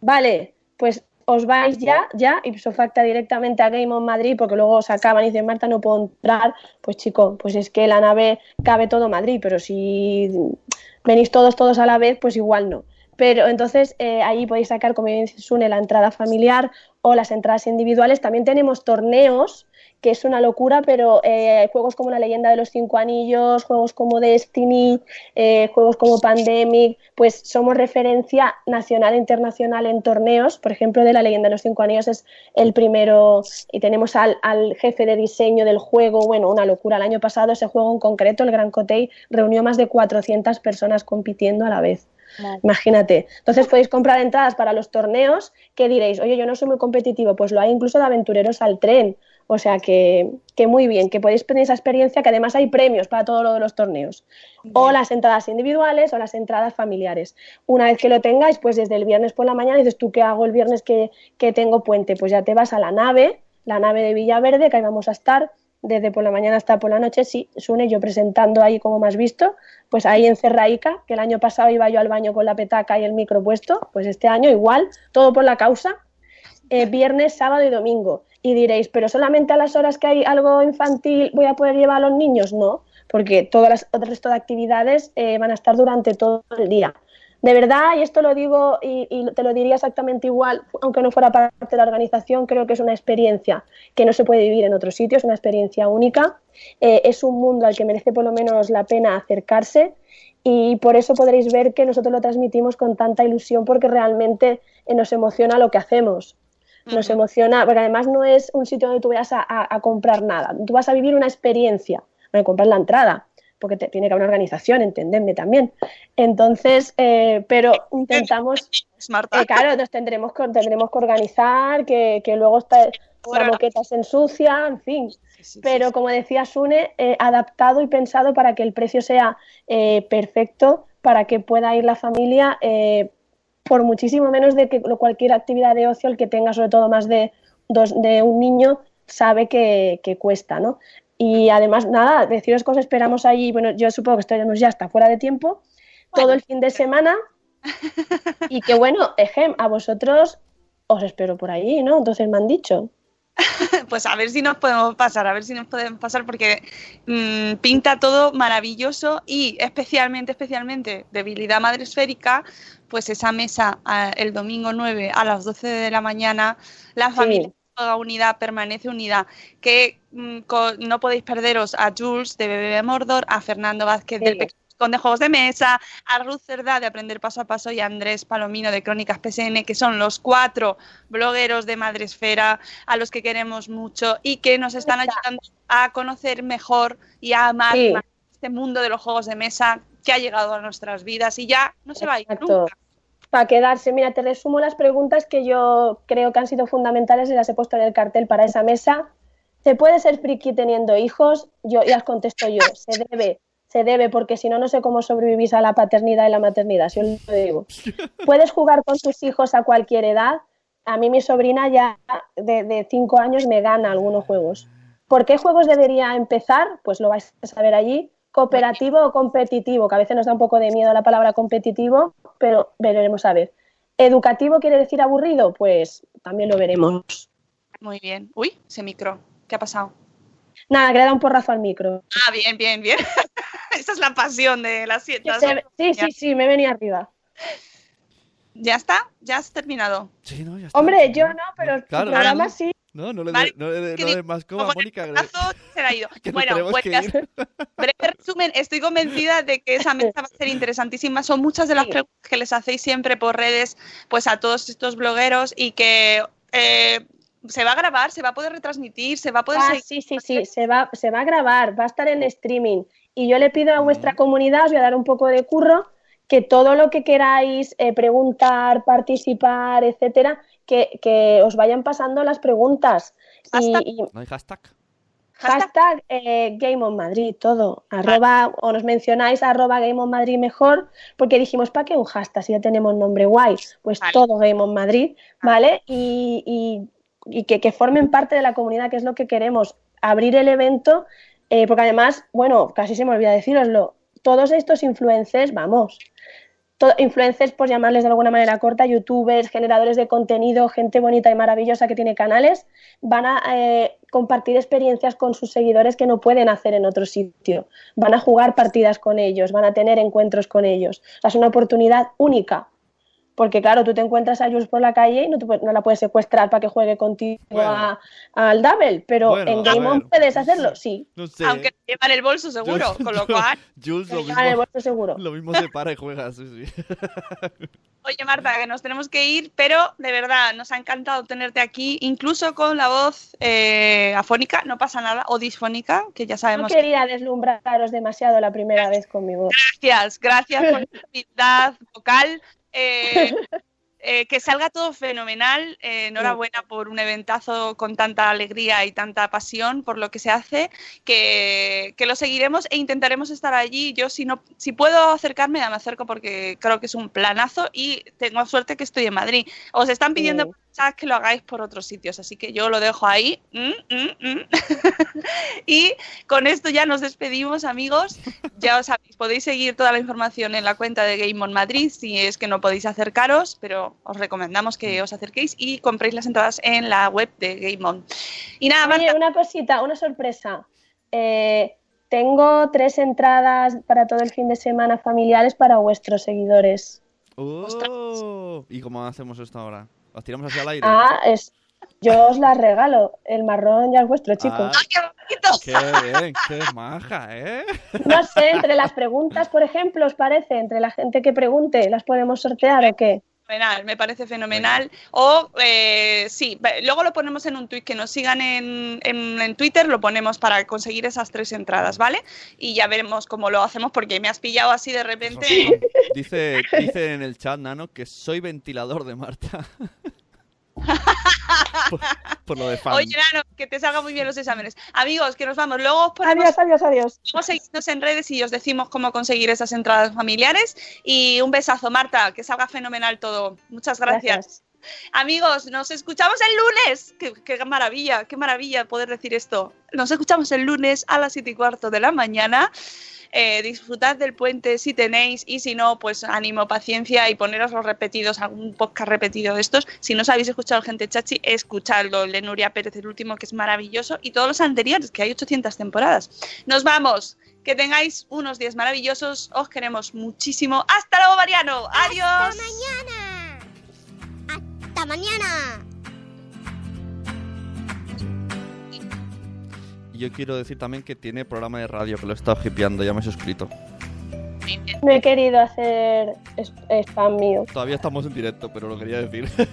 Vale, pues os vais ya, ya, ipso facta directamente a Game on Madrid, porque luego os acaban y dicen, Marta, no puedo entrar. Pues chico, pues es que la nave cabe todo Madrid, pero si venís todos, todos a la vez, pues igual no. Pero entonces eh, ahí podéis sacar, como dice Sune, la entrada familiar o las entradas individuales. También tenemos torneos, que es una locura, pero eh, juegos como La leyenda de los cinco anillos, juegos como Destiny, eh, juegos como Pandemic, pues somos referencia nacional e internacional en torneos. Por ejemplo, de La leyenda de los cinco anillos es el primero y tenemos al, jefe de diseño del juego, bueno, una locura. El año pasado ese juego en concreto, el Gran Cotei, reunió más de 400 personas compitiendo a la vez. Imagínate. Entonces podéis comprar entradas para los torneos que diréis, oye, yo no soy muy competitivo, pues lo hay incluso de aventureros al tren. O sea que, que muy bien, que podéis tener esa experiencia, que además hay premios para todo lo de los torneos. O las entradas individuales o las entradas familiares. Una vez que lo tengáis, pues desde el viernes por la mañana dices, ¿tú qué hago el viernes que, que tengo puente? Pues ya te vas a la nave, la nave de Villaverde, que ahí vamos a estar desde por la mañana hasta por la noche, sí, Sune, yo presentando ahí como más visto, pues ahí en Cerraica, que el año pasado iba yo al baño con la petaca y el micro puesto, pues este año igual, todo por la causa, eh, viernes, sábado y domingo. Y diréis, pero solamente a las horas que hay algo infantil voy a poder llevar a los niños, no, porque todas las el resto de actividades eh, van a estar durante todo el día. De verdad, y esto lo digo y, y te lo diría exactamente igual, aunque no fuera parte de la organización, creo que es una experiencia que no se puede vivir en otros sitios, una experiencia única. Eh, es un mundo al que merece por lo menos la pena acercarse y por eso podréis ver que nosotros lo transmitimos con tanta ilusión porque realmente eh, nos emociona lo que hacemos. Nos emociona, porque además no es un sitio donde tú vayas a, a- a comprar nada, tú vas a vivir una experiencia, no comprar la entrada, porque te- tiene que haber una organización, entendedme también. Entonces, eh, pero intentamos, eh, claro, nos tendremos que, tendremos que organizar, que, que luego está, la moqueta se ensucia, en fin. Pero como decía Sune, eh, adaptado y pensado para que el precio sea eh, perfecto, para que pueda ir la familia eh, por muchísimo menos de que cualquier actividad de ocio, el que tenga sobre todo más de, dos, de un niño, sabe que, que cuesta, ¿no? Y además, nada, deciros que os esperamos allí, bueno, yo supongo que estaremos ya hasta fuera de tiempo, todo el fin de semana, y que bueno, ejem, a vosotros os espero por allí, ¿no? Entonces me han dicho. [LAUGHS] Pues a ver si nos podemos pasar, a ver si nos podemos pasar porque mm, pinta todo maravilloso y especialmente, especialmente debilidad madre esférica, pues esa mesa ah, el domingo 9 a las 12 de la mañana, la familia toda unida, permanece unida, que mm, no podéis perderos a Jules de Bebé Mordor, a Fernando Vázquez del Sí. Pequeño Con de Juegos de Mesa, a Ruth Cerdá de Aprender Paso a Paso y a Andrés Palomino de Crónicas PSN, que son los cuatro blogueros de Madresfera a los que queremos mucho y que nos están ayudando a conocer mejor y a amar Sí. este mundo de los juegos de mesa que ha llegado a nuestras vidas y ya no se va a ir nunca. Para quedarse, mira, te resumo las preguntas que yo creo que han sido fundamentales y las he puesto en el cartel para esa mesa. ¿Se puede ser friki teniendo hijos? Yo ya os contesto yo, se debe, se debe, porque si no, no sé cómo sobrevivís a la paternidad y la maternidad, si os lo digo. ¿Puedes jugar con tus hijos a cualquier edad? A mí mi sobrina ya de, de cinco años me gana algunos juegos. ¿Por qué juegos debería empezar? Pues lo vais a saber allí. Cooperativo o competitivo, que a veces nos da un poco de miedo la palabra competitivo, pero veremos a ver. ¿Educativo quiere decir aburrido? Pues también lo veremos. Muy bien. Uy, ese micro. ¿Qué ha pasado? Nada, que le da un porrazo al micro. Ah, bien, bien, bien. [LAUGHS] Esa es la pasión de las siete. Se-. Sí, sí, sí, me venía arriba. ¿Ya está? ¿Ya has terminado? Sí, no, ya está. Hombre, yo no, pero el Claro. programa sí. No, no le Vale, des no no más coba, Mónica. se la ha ido. [LAUGHS] bueno, pues breve resumen, estoy convencida de que esa mesa va a ser interesantísima. Son muchas de las preguntas que les hacéis siempre por redes, pues a todos estos blogueros y que eh, se va a grabar, se va a poder retransmitir, se va a poder Ah, seguir. sí, sí, sí, se va, se va a grabar, va a estar en streaming. Y yo le pido a vuestra comunidad, os voy a dar un poco de curro, que todo lo que queráis eh, preguntar, participar, etcétera, que, que os vayan pasando las preguntas. Y, Hashtag. y ¿No hay hashtag? Hashtag. hashtag eh, Game on Madrid, todo. Arroba, o nos mencionáis arroba Game on Madrid mejor, porque dijimos, ¿para qué un hashtag si ya tenemos nombre guay? Pues Vale. todo Game on Madrid, ¿vale? Y, y- y que, que formen parte de la comunidad, que es lo que queremos, abrir el evento, eh, porque además, bueno, casi se me olvida deciroslo, todos estos influencers, vamos, to- influencers, por llamarles de alguna manera corta, youtubers, generadores de contenido, gente bonita y maravillosa que tiene canales, van a eh, compartir experiencias con sus seguidores que no pueden hacer en otro sitio. Van a jugar partidas con ellos, van a tener encuentros con ellos. Es una oportunidad única. Porque claro, tú te encuentras a Jules por la calle y no, te no la puedes secuestrar para que juegue contigo Bueno. al double, pero Bueno, en Game On puedes hacerlo, sí. No sé. Aunque te llevan el bolso seguro, Jules- con lo [LAUGHS] cual. Jules lo llevan el mismo, bolso seguro. [LAUGHS] lo mismo se para y juega, sí, sí. [LAUGHS] Oye, Marta, que nos tenemos que ir, pero de verdad nos ha encantado tenerte aquí, incluso con la voz eh, afónica, no pasa nada, o disfónica, que ya No sabemos. quería deslumbraros demasiado la primera vez conmigo. Gracias, gracias por tu humildad vocal. Eh, [LAUGHS] eh, que salga todo fenomenal. eh, enhorabuena por un eventazo con tanta alegría y tanta pasión por lo que se hace. Que, que lo seguiremos e intentaremos estar allí. Yo, si no, si puedo acercarme, ya me acerco porque creo que es un planazo y tengo suerte que estoy en Madrid. Os están pidiendo Sí. Que lo hagáis por otros sitios, así que yo lo dejo ahí. Mm, mm, mm. [LAUGHS] y con esto ya nos despedimos, amigos. Ya os sabéis, podéis seguir toda la información en la cuenta de Game on Madrid si es que no podéis acercaros, pero os recomendamos que os acerquéis y compréis las entradas en la web de Game On. Y nada, Oye, Marta, una cosita, una sorpresa. Eh, tengo tres entradas para todo el fin de semana familiares para vuestros seguidores. Oh, ¿Y cómo hacemos esto ahora? ¿Las tiramos hacia el aire? Ah, es, yo os las regalo. El marrón ya es vuestro, chicos. Ah, ¡ay, qué bonito! qué bien, qué maja, ¿eh? No sé, entre las preguntas, por ejemplo, ¿os parece? Entre la gente que pregunte, ¿las podemos sortear o qué? Fenomenal, me parece fenomenal. O eh, sí, luego lo ponemos en un tweet, que nos sigan en, en- en Twitter, lo ponemos para conseguir esas tres entradas, ¿vale? Y ya veremos cómo lo hacemos, porque me has pillado así de repente. [LAUGHS] Dice, dice en el chat, Nano, que soy ventilador de Marta. Por, por lo de fan. Oye, Nano, que te salgan muy bien los exámenes. Amigos, que nos vamos. Luego os ponemos Adiós, adiós, adiós. Luego seguidnos en redes y os decimos cómo conseguir esas entradas familiares. Y un besazo, Marta, que salga fenomenal todo. Muchas gracias. Amigos, nos escuchamos el lunes. Qué, qué maravilla, qué maravilla poder decir esto. Nos escuchamos el lunes a las 7 y cuarto de la mañana. Eh, disfrutad del puente si tenéis y si no, pues ánimo, paciencia y poneros los repetidos, algún podcast repetido de estos. Si no os habéis escuchado Gente Chachi, escuchadlo, el de Nuria Pérez, el último, que es maravilloso, y todos los anteriores, que hay 800 temporadas. Nos vamos, que tengáis unos días maravillosos, os queremos muchísimo. ¡Hasta luego, Mariano! ¡Adiós! Hasta mañana. Hasta mañana. Y yo quiero decir también que tiene programa de radio, que lo he estado hipeando, ya me he suscrito. No he querido hacer spam mío. Todavía estamos en directo, pero lo quería decir. [LAUGHS]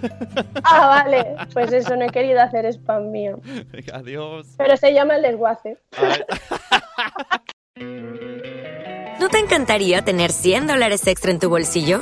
Ah, vale. Pues eso, no he querido hacer spam mío. Venga, [LAUGHS] Adiós. Pero se llama el desguace. [LAUGHS] ¿No te encantaría tener 100 dólares extra en tu bolsillo?